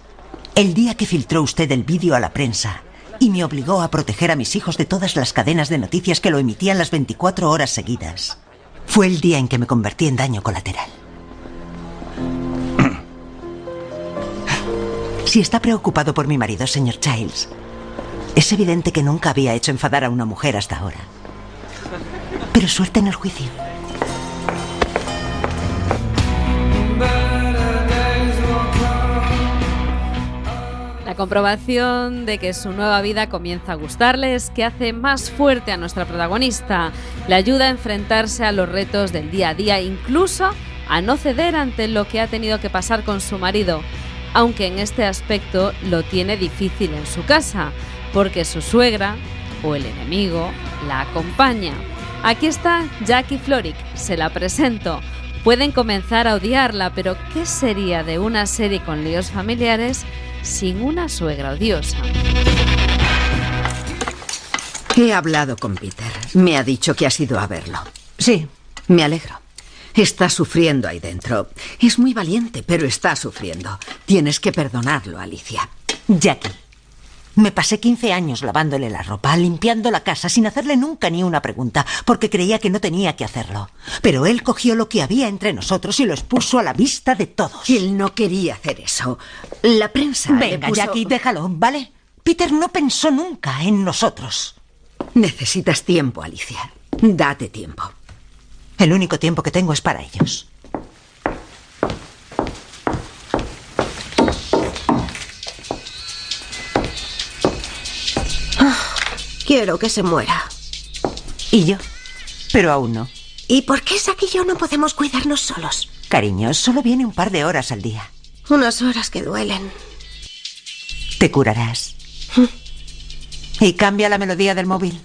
el día que filtró usted el vídeo a la prensa y me obligó a proteger a mis hijos de todas las cadenas de noticias que lo emitían las 24 horas seguidas, fue el día en que me convertí en daño colateral. Si está preocupado por mi marido, señor Childs, es evidente que nunca había hecho enfadar a una mujer hasta ahora. Pero suerte en el juicio. La comprobación de que su nueva vida comienza a gustarle es que hace más fuerte a nuestra protagonista, le ayuda a enfrentarse a los retos del día a día, incluso a no ceder ante lo que ha tenido que pasar con su marido, aunque en este aspecto lo tiene difícil en su casa, porque su suegra o el enemigo la acompaña. Aquí está Jackie Floric, se la presento. Pueden comenzar a odiarla, pero ¿qué sería de una serie con líos familiares sin una suegra odiosa? He hablado con Peter. Me ha dicho que has ido a verlo. Sí, me alegro. Está sufriendo ahí dentro. Es muy valiente, pero está sufriendo. Tienes que perdonarlo, Alicia. Jackie, me pasé 15 años lavándole la ropa, limpiando la casa, sin hacerle nunca ni una pregunta, porque creía que no tenía que hacerlo. Pero él cogió lo que había entre nosotros y lo expuso a la vista de todos. Él no quería hacer eso. La prensa. Venga, puso- Jackie, déjalo, ¿vale? Peter no pensó nunca en nosotros. Necesitas tiempo, Alicia. Date tiempo. El único tiempo que tengo es para ellos. Quiero que se muera. Y yo. Pero aún no. ¿Y por qué Zack y yo no podemos cuidarnos solos? Cariño, solo viene un par de horas al día. Unas horas que duelen. Te curarás. Y cambia la melodía del móvil.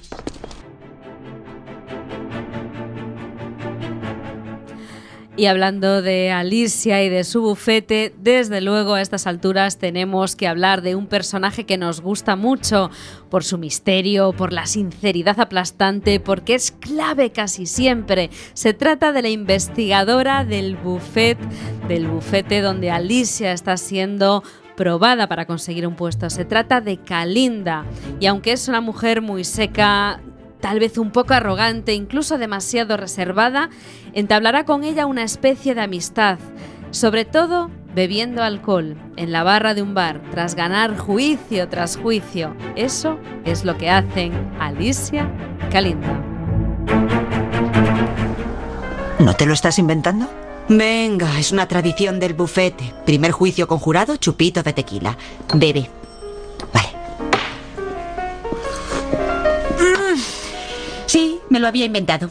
Y hablando de Alicia y de su bufete, desde luego a estas alturas tenemos que hablar de un personaje que nos gusta mucho por su misterio, por la sinceridad aplastante, porque es clave casi siempre. Se trata de la investigadora del buffet, del bufete donde Alicia está siendo probada para conseguir un puesto. Se trata de Kalinda. Y aunque es una mujer muy seca, tal vez un poco arrogante, incluso demasiado reservada, entablará con ella una especie de amistad, sobre todo bebiendo alcohol en la barra de un bar tras ganar juicio tras juicio. Eso es lo que hacen Alicia y Kalinda. ¿No te lo estás inventando? Venga, es una tradición del bufete. Primer juicio con jurado, chupito de tequila. Bebe. Me lo había inventado.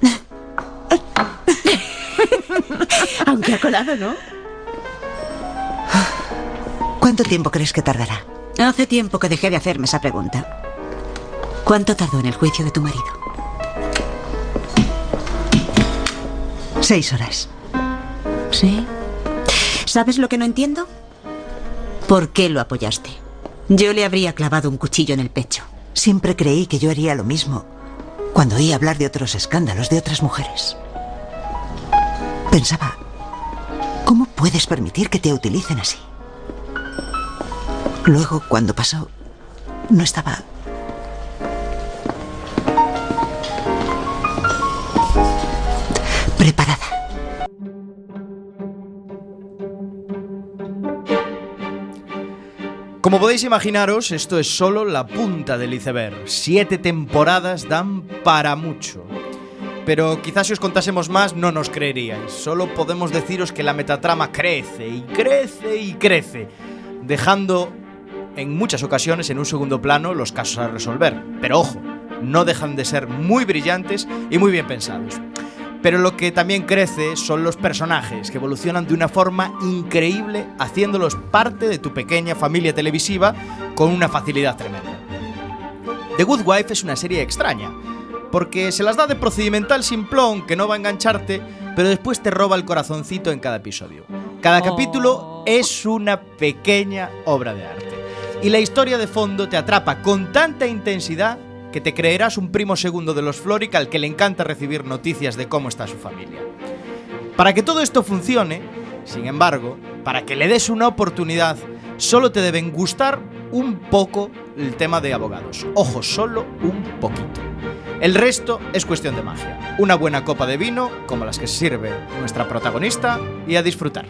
Aunque ha colado, ¿no? ¿Cuánto tiempo crees que tardará? Hace tiempo que dejé de hacerme esa pregunta. ¿Cuánto tardó en el juicio de tu marido? Seis horas. ¿Sí? ¿Sabes lo que no entiendo? ¿Por qué lo apoyaste? Yo le habría clavado un cuchillo en el pecho. Siempre creí que yo haría lo mismo cuando oí hablar de otros escándalos de otras mujeres. Pensaba, ¿cómo puedes permitir que te utilicen así? Luego, cuando pasó, no estaba... Como podéis imaginaros, esto es solo la punta del iceberg. Siete temporadas dan para mucho. Pero quizás si os contásemos más no nos creeríais. Solo podemos deciros que la metatrama crece y crece y crece, dejando en muchas ocasiones en un segundo plano los casos a resolver. Pero ojo, no dejan de ser muy brillantes y muy bien pensados. Pero lo que también crece son los personajes, que evolucionan de una forma increíble, haciéndolos parte de tu pequeña familia televisiva con una facilidad tremenda. The Good Wife es una serie extraña, porque se las da de procedimental simplón que no va a engancharte, pero después te roba el corazoncito en cada episodio. Cada capítulo es una pequeña obra de arte. Y la historia de fondo te atrapa con tanta intensidad que te creerás un primo segundo de los Floric al que le encanta recibir noticias de cómo está su familia. Para que todo esto funcione, sin embargo, para que le des una oportunidad, solo te deben gustar un poco el tema de abogados. Ojo, solo un poquito. El resto es cuestión de magia. Una buena copa de vino, como las que sirve nuestra protagonista, y a disfrutar.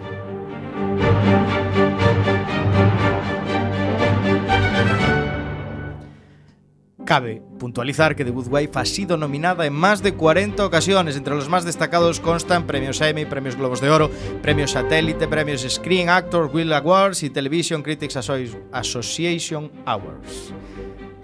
Cabe puntualizar que The Good Wife ha sido nominada en más de 40 ocasiones. Entre los más destacados constan premios Emmy, premios Globos de Oro, premios Satélite, premios Screen Actors Guild Awards y Television Critics Asso- Association Awards.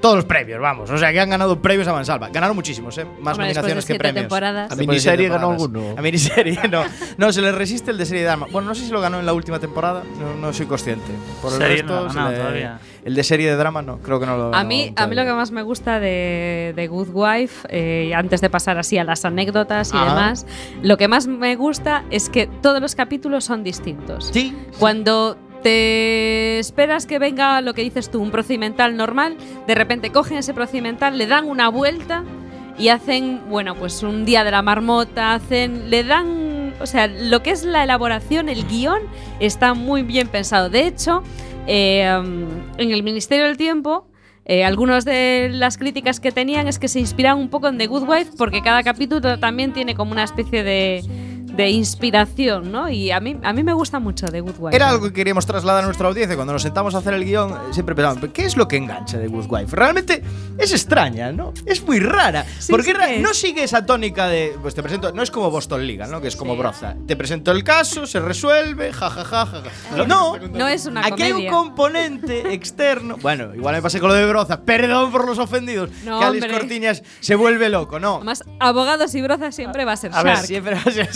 Todos los premios, vamos. O sea, que han ganado premios a mansalva. Ganaron muchísimos, ¿eh? Más Hombre, después de nominaciones que premios. temporadas. ¿A miniserie ganó alguno? A miniserie, no. No, se le resiste el de serie de drama. Bueno, no sé si lo ganó en la última temporada. No, no soy consciente. Por el Serie no resto, ganado le- todavía. El de serie de drama, no. Creo que no lo A ganó mí, a mí lo que más me gusta de, de Good Wife, eh, antes de pasar así a las anécdotas y Ajá. demás, lo que más me gusta es que todos los capítulos son distintos. Sí. Cuando te esperas que venga lo que dices tú, un procedimental normal, de repente cogen ese procedimental, le dan una vuelta y hacen, bueno, pues un día de la marmota, hacen, le dan, o sea, lo que es la elaboración, el guion, está muy bien pensado. De hecho, eh, en el Ministerio del Tiempo, eh, algunas de las críticas que tenían es que se inspiran un poco en The Good Wife porque cada capítulo también tiene como una especie de, de inspiración, ¿no? Y a mí, a mí me gusta mucho The Good Wife. Era algo que queríamos trasladar a nuestra audiencia. Cuando nos sentamos a hacer el guion, eh, siempre pensamos, ¿qué es lo que engancha de Good Wife? Realmente es extraña, ¿no? Es muy rara. porque ra- no sigue esa tónica de, pues te presento, no es como Boston Legal, ¿no? Que es como Broza. Te presento el caso, se resuelve, jajaja. Ja, ja, ja. No, No es una aquí hay un componente externo. Bueno, igual me pasé con lo de Broza. Perdón por los ofendidos. No, que Alex hombre. Cortiñas se vuelve loco, ¿no? Además, abogados y brozas siempre va a ser A ver, Shark. Siempre va a ser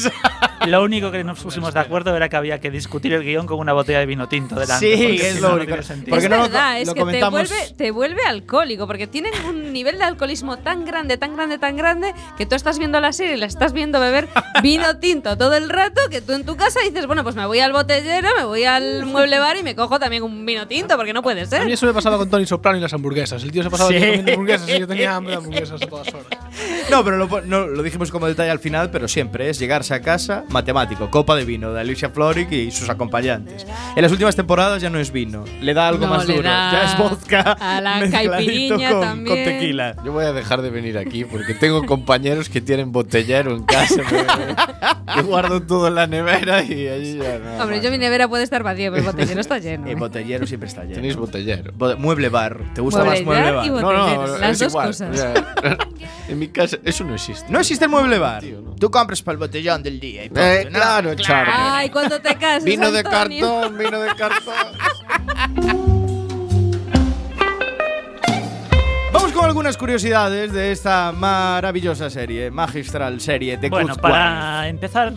Lo único que nos pusimos de acuerdo era que había que discutir el guion con una botella de vino tinto delante. Sí, porque es si lo único. Porque es no lo- verdad, lo es que te vuelve, te vuelve alcohólico, porque tienen un nivel de alcoholismo tan grande, tan grande, tan grande, que tú estás viendo la serie y la estás viendo beber vino tinto todo el rato, que tú en tu casa dices, bueno, pues me voy al botellero, me voy al mueble bar y me cojo también un vino tinto, porque no puede A ser. mí eso me pasaba con Tony Soprano y las hamburguesas. El tío se pasaba Sí. comiendo hamburguesas y yo tenía hambre de hamburguesas a todas horas. No, pero lo, no, lo dijimos como detalle al final, pero siempre es llegarse a casa casa, matemático, copa de vino de Alicia Florrick y sus acompañantes. En las últimas temporadas ya no es vino, le da algo No, más duro, ya es vodka a la mezcladito caipiriña con, también. con tequila. Yo voy a dejar de venir aquí porque tengo compañeros que tienen botellero en casa. Yo guardo todo en la nevera y allí ya nada Hombre, más. yo mi nevera puede estar vacía, pero el botellero está lleno. El botellero siempre está lleno. Tenéis botellero. Bo- Mueble bar, ¿te gusta Mueble más mueble bar y No, no, las es dos igual. cosas. En mi casa eso no existe. No existe el mueble bar. Tú compras para el botellón del día y Eh, ¿no? claro, claro. Ay, cuando te cases. Vino de cartón, vino de cartón. Vamos con algunas curiosidades de esta maravillosa serie, magistral serie de Bueno, Good Wife. para empezar,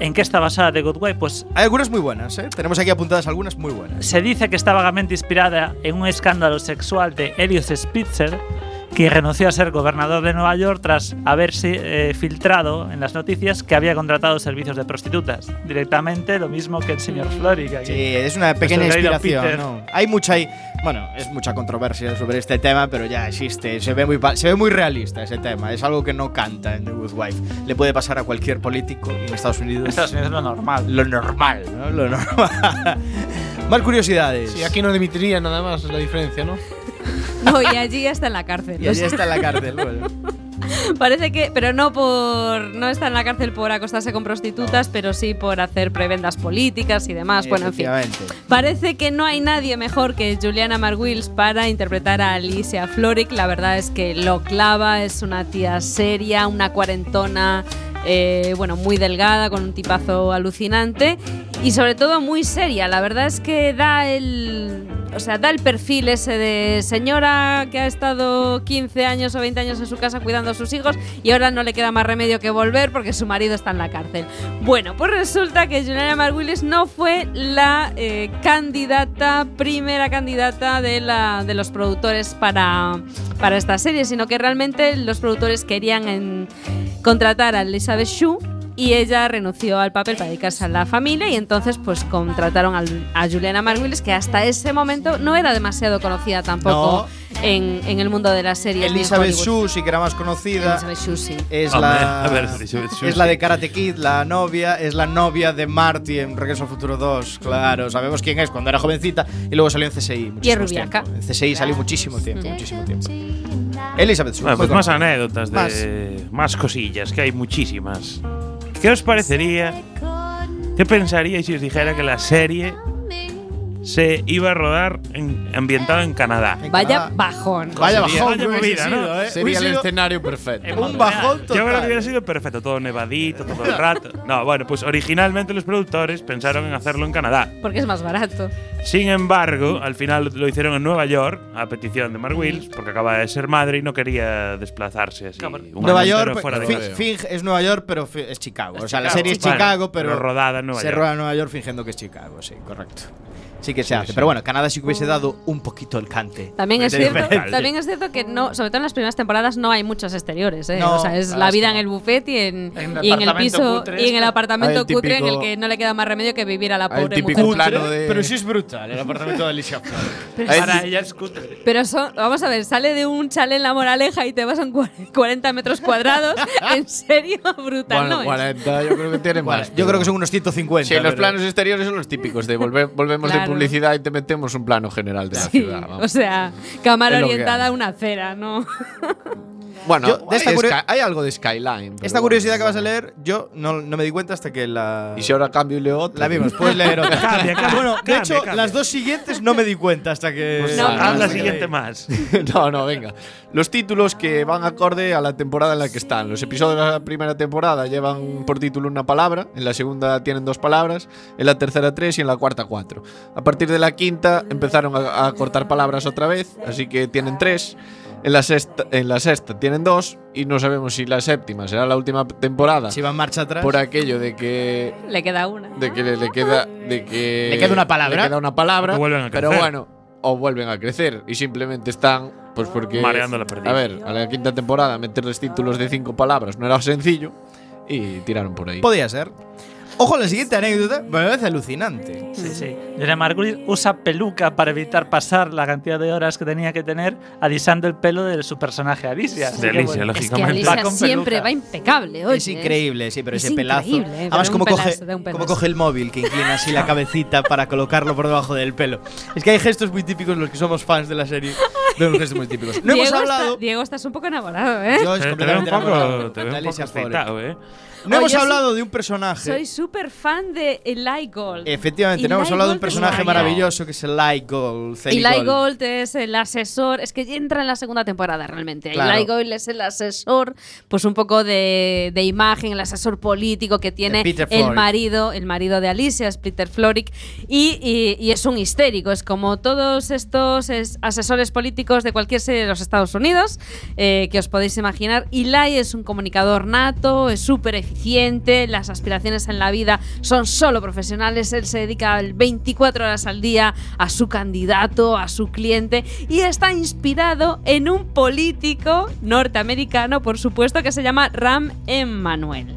¿en qué está basada The Good Wife? Pues Hay algunas muy buenas, ¿eh? Tenemos aquí apuntadas algunas muy buenas. se dice que está vagamente inspirada en un escándalo sexual de Eliot Spitzer, que renunció a ser gobernador de Nueva York tras haberse eh, filtrado en las noticias que había contratado servicios de prostitutas. Directamente lo mismo que el señor aquí. Sí, es una pequeña inspiración. Hay mucha ahí, bueno, es mucha controversia sobre este tema, pero ya existe, se ve muy se ve muy realista ese tema, es algo que no canta en The Good Wife. Le puede pasar a cualquier político en Estados Unidos. En Estados Unidos es lo normal. Lo normal, ¿no? Lo normal. Más curiosidades. Sí, aquí no dimitiría nada más, es la diferencia, ¿no? No, y allí está en la cárcel. Y allí sea, está en la cárcel, bueno. Parece que, pero no por, no está en la cárcel por acostarse con prostitutas, pero sí por hacer prebendas políticas y demás. Bueno, en fin. Parece que no hay nadie mejor que Juliana Marguils para interpretar a Alicia Florrick. La verdad es que lo clava, es una tía seria, una cuarentona, eh, bueno, muy delgada, con un tipazo alucinante y sobre todo muy seria. La verdad es que da el, o sea, da el perfil ese de señora que ha estado 15 años o 20 años en su casa cuidando a sus hijos y ahora no le queda más remedio que volver porque su marido está en la cárcel. Bueno, pues resulta que Juliana Margulis no fue la eh, candidata, primera candidata de, la, de los productores para, para esta serie, sino que realmente los productores querían contratar a Elizabeth Shue y ella renunció al papel para dedicarse a la familia y entonces pues contrataron al- a Juliana Margulis que hasta ese momento no era demasiado conocida tampoco en, en el mundo de las series. Elizabeth. Shue, sí que era más conocida. Elizabeth Shue, sí. Es Hombre, la, a ver, Elizabeth Shue, es la de Karate Kid, la novia, es la novia de Marty en Regreso al Futuro 2, claro, sabemos quién es cuando era jovencita y luego salió en CSI. Y rubiaca. tiempo. En CSI salió muchísimo tiempo, muchísimo tiempo. Elizabeth Shue. Bueno, pues más anécdotas de más. cosillas, que hay muchísimas. ¿Qué os parecería? ¿Qué pensaríais si os dijera que la serie se iba a rodar en, ambientada en Canadá? Vaya bajón. Vaya bajón, vaya movida, ¿no? ¿eh? Sería el escenario perfecto. Un bajón Yo creo que total. hubiera sido perfecto, todo nevadito, todo el rato. No, bueno, pues originalmente los productores pensaron en hacerlo en Canadá. Porque es más barato. Sin embargo, al final lo hicieron en Nueva York, a petición de Mark Wills, porque acaba de ser madre y no quería desplazarse así. un Nueva York, fuera de. Fing es Nueva York, pero es Chicago. o sea, la Chicago. serie es Bueno, Chicago, pero, pero rodada en Nueva se York. rueda en Nueva York fingiendo que es Chicago, sí, correcto. Sí que se hace. Pero bueno, Canadá sí que hubiese dado un poquito el cante. También es, cierto, también es cierto que no, sobre todo en las primeras temporadas no hay muchos exteriores, ¿eh? No, o sea, es la vida en el buffet y en, En el y en el apartamento piso cutre y en el este. apartamento el cutre en el que no le queda más remedio que vivir a la el pobre mujer. plano de. Pero sí es brutal el apartamento de Alicia Pero, Para ella es cutre. pero son, vamos a ver, sale de un chalet en la Moraleja y te vas a un cua- 40 metros cuadrados. ¿En serio? Brutal, Bueno, ¿no? es? 40 yo creo que tiene más. Yo creo que son unos 150. Sí, los planos exteriores son los típicos de volver- volvemos Claro. de publicidad y te metemos un plano general de la Sí, ciudad. vamos. o sea, cámara orientada a una acera, ¿no? Bueno, Yo, de esta hay, Sky- hay algo de Skyline. Esta bueno. curiosidad que vas a leer, yo no, no me di cuenta hasta que la. Y si ahora cambio y leo otra. La vimos, puedes leer otra. Cambia, cambia, bueno, de hecho, cambia. las dos siguientes no me di cuenta hasta que. Pues No, nada, Haz la siguiente más. no, no, venga. Los títulos que van acorde a la temporada en la que están. Los episodios de la primera temporada llevan por título una palabra, en la segunda tienen dos palabras, en la tercera tres y en la cuarta cuatro. A partir de la quinta empezaron a, a cortar palabras otra vez, así que tienen tres. En la, sexta, en la sexta tienen dos y no sabemos si la séptima será la última temporada Si va en marcha atrás. por aquello de que Le queda una. de que le, le queda de que Le queda una palabra. le queda una palabra vuelven a pero crecer. bueno o vuelven a crecer y simplemente están pues porque Mareando la perdiz. a ver a la quinta temporada meterles títulos de cinco palabras no era sencillo y tiraron por ahí Podía ser. Ojo, la siguiente anécdota me parece alucinante. Sí, sí. Jenna Margulis usa peluca para evitar pasar la cantidad de horas que tenía que tener alisando el pelo de su personaje Alicia. De que, Alicia, bueno, Es que lógicamente. Alicia Va siempre va impecable. Oye, es increíble, sí, pero Es ese pelazo. increíble, eh, Además, como coge, de como coge el móvil, que inclina así la cabecita para colocarlo por debajo del pelo. Es que hay gestos muy típicos, los que somos fans de la serie, vemos gestos muy típicos. No Diego, hemos hablado. Está, Diego, estás un poco enamorado, ¿eh? Yo es Te, te veo completamente un enamorado poco, te de veo un Alicia poco excitado, ¿eh? No hemos hablado de un personaje. Soy súper fan de Eli Gold. Efectivamente, no hemos Eli hablado de un Gold personaje maravilloso que es Eli Gold. Eli Eli Gold es el asesor, es que entra en la segunda temporada realmente. Claro. Eli Gold es el asesor, pues un poco de, de imagen, el asesor político que tiene el marido, el marido de Alicia, es Peter Florrick, y, y- y es un histérico, es como todos estos es- asesores políticos de cualquier serie de los Estados Unidos eh, que os podéis imaginar. Eli es un comunicador nato, es súper eficiente, las aspiraciones en la vida son solo profesionales, él se dedica al 24 horas al día a su candidato, a su cliente y está inspirado en un político norteamericano, por supuesto, que se llama Ram Emanuel.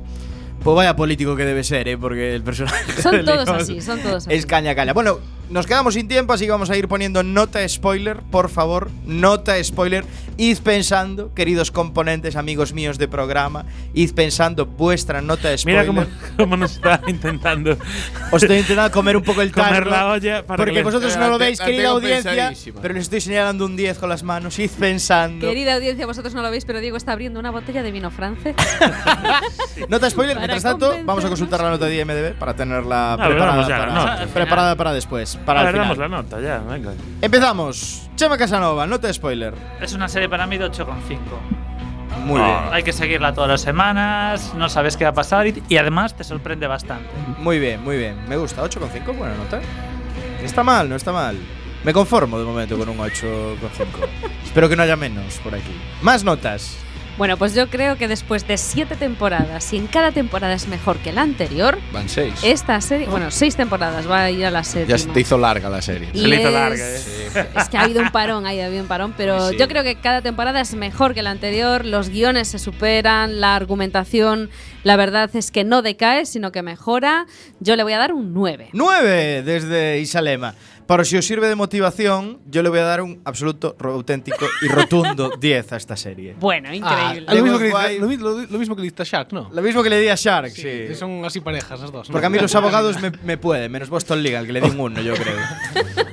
Pues vaya político que debe ser, ¿eh? Porque el personaje. Son todos así, son todos así. Es caña caña. Bueno, nos quedamos sin tiempo, así que vamos a ir poniendo nota spoiler, por favor. Nota spoiler. Id pensando, queridos componentes, amigos míos de programa, id pensando vuestra nota spoiler. Mira cómo, cómo nos está intentando Os estoy intentando comer un poco el comer tarro. la olla para porque que vosotros no lo veis, querida audiencia, pero les estoy señalando un 10 con las manos. Id pensando. Querida audiencia, vosotros no lo veis, pero Diego está abriendo una botella de vino francés. Nota spoiler, Para mientras tanto, vamos a consultar la nota de IMDB para tenerla ver, preparada, para, al preparada para después. Para el ver, final. damos la nota ya, venga. Empezamos. Chema Casanova, nota spoiler. Es una serie para mí de 8,5. Muy Ah. bien. Hay que seguirla todas las semanas, no sabes qué va a pasar y, y además te sorprende bastante. Muy bien, muy bien. Me gusta. 8,5, buena nota. No está mal, no está mal. Me conformo de momento con un 8,5. Espero que no haya menos por aquí. Más notas. Bueno, pues yo creo que después de siete temporadas, y en cada temporada es mejor que la anterior, Van seis. esta serie, bueno, seis temporadas, va a ir a la séptima. Ya se te hizo larga la serie. Y Se le hizo larga, ¿eh? Es que ha habido un parón, ha habido un parón, pero Sí. yo creo que cada temporada es mejor que la anterior, los guiones se superan, la argumentación, la verdad es que no decae, sino que mejora. Yo le voy a dar un 9. 9 desde Isalema. Pero si os sirve de motivación, yo le voy a dar un absoluto, auténtico y rotundo 10 a esta serie. Bueno, Ah, increíble. lo, mismo The que le, lo, lo- mismo que le diste a Shaq, ¿no? Lo mismo que le di a Shark, Sí, sí. que Son así parejas las dos. ¿no? Porque a mí los abogados me, me pueden, menos Boston Legal, que le di un 1, yo creo.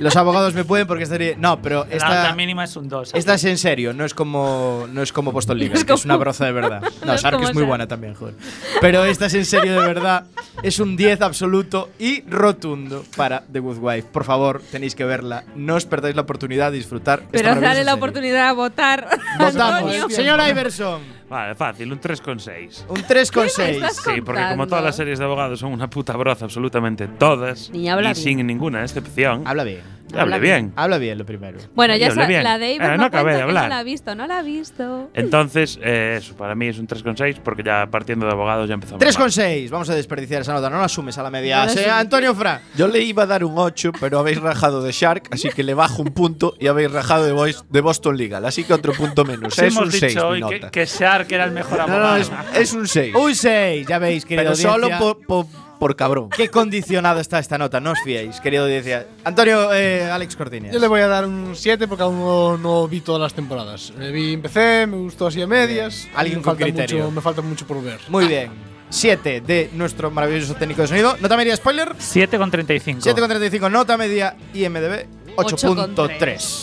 Los abogados me pueden porque estaría. No, pero La esta, nota mínima es un 2. esta es en serio, no es como, no es como Boston Legal, es que es una broza de verdad. No, No es Shark como es muy Shark. buena también, joder. Pero esta es en serio de verdad. Es un 10 absoluto y rotundo para The Good Wife. Por favor, tenéis que verla. No os perdáis la oportunidad de disfrutar. esta Pero dale la serie. oportunidad a votar. Votamos. Antonio. Señor Iverson, Vale, fácil, un 3,6. un 3,6. ¿Qué me estás Sí, porque como todas las series de abogados son una puta broza, absolutamente todas. Ni habla y bien. sin ninguna excepción. Habla bien. Hable bien. Habla bien lo primero. Bueno, ya sa- bien. la de Eh, no, no acabé cuenta, de que hablar. no la ha visto, no la ha visto. Entonces, eh, eso, para mí es un 3,6 porque ya partiendo de abogados ya empezamos. 3,6. Vamos a desperdiciar esa nota. No la asumes a la media. No la asumes. Antonio Fra. Yo le iba a dar un 8, pero habéis rajado de Shark, así que le bajo un punto y habéis rajado de, Boys- de Boston Legal, así que otro punto menos. Es hemos un 6 dicho mi hoy que, nota. que Shark era el mejor No, abogado. no, es, es un 6. Un 6. Ya veis, querido Pero solo por, por cabrón. Qué condicionada está esta nota. No os fiéis, querido audiencia. Antonio, eh, Alex Cortiñas. Yo le voy a dar un 7 porque aún no, no vi todas las temporadas. Eh, vi, empecé, me gustó así a medias. Alguien me con falta criterio. Mucho, me falta mucho por ver. Muy bien. 7 de nuestro maravilloso técnico de sonido. Nota media spoiler. 7,35. 7,35. Nota media IMDB 8.3.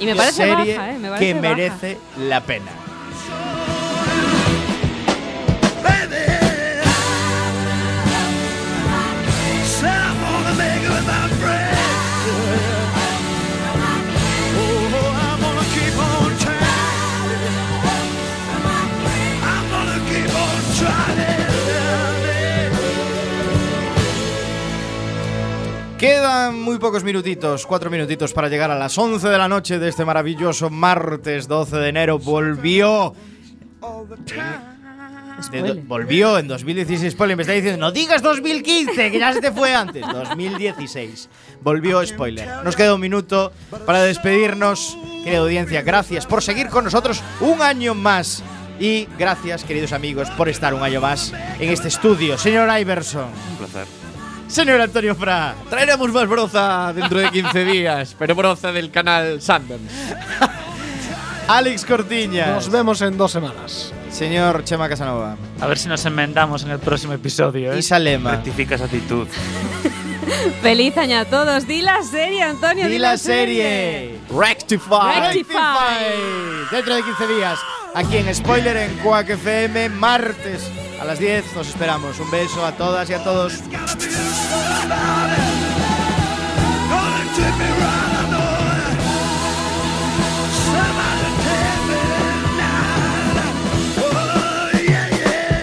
Y me parece Serie baja, ¿eh? Me parece que baja. merece la pena. Quedan muy pocos minutitos, cuatro minutitos para llegar a las 11 de la noche de este maravilloso martes 12 de enero. Volvió. De- volvió en 2016. Spoiler, me está diciendo, no digas 2015, que ya se te fue antes. 2016. Volvió spoiler. Nos queda un minuto para despedirnos. Querida audiencia, gracias por seguir con nosotros un año más Y gracias, queridos amigos, por estar un año más en este estudio. Señor Iverson, Un placer. Señor Antonio Fra, Traeremos más broza dentro de 15 días, pero broza del canal Sundance. Alex Cortiñas, Nos vemos en dos semanas. señor Chema Casanova, A ver si nos enmendamos en el próximo episodio. ¿eh? Isa Lema, Rectifica esa actitud. Feliz año a todos. Di la serie, Antonio. y la serie Rectify. Rectify. Dentro de 15 días, aquí en Spoiler en Quack FM, martes a las 10. Nos esperamos. Un beso a todas y a todos.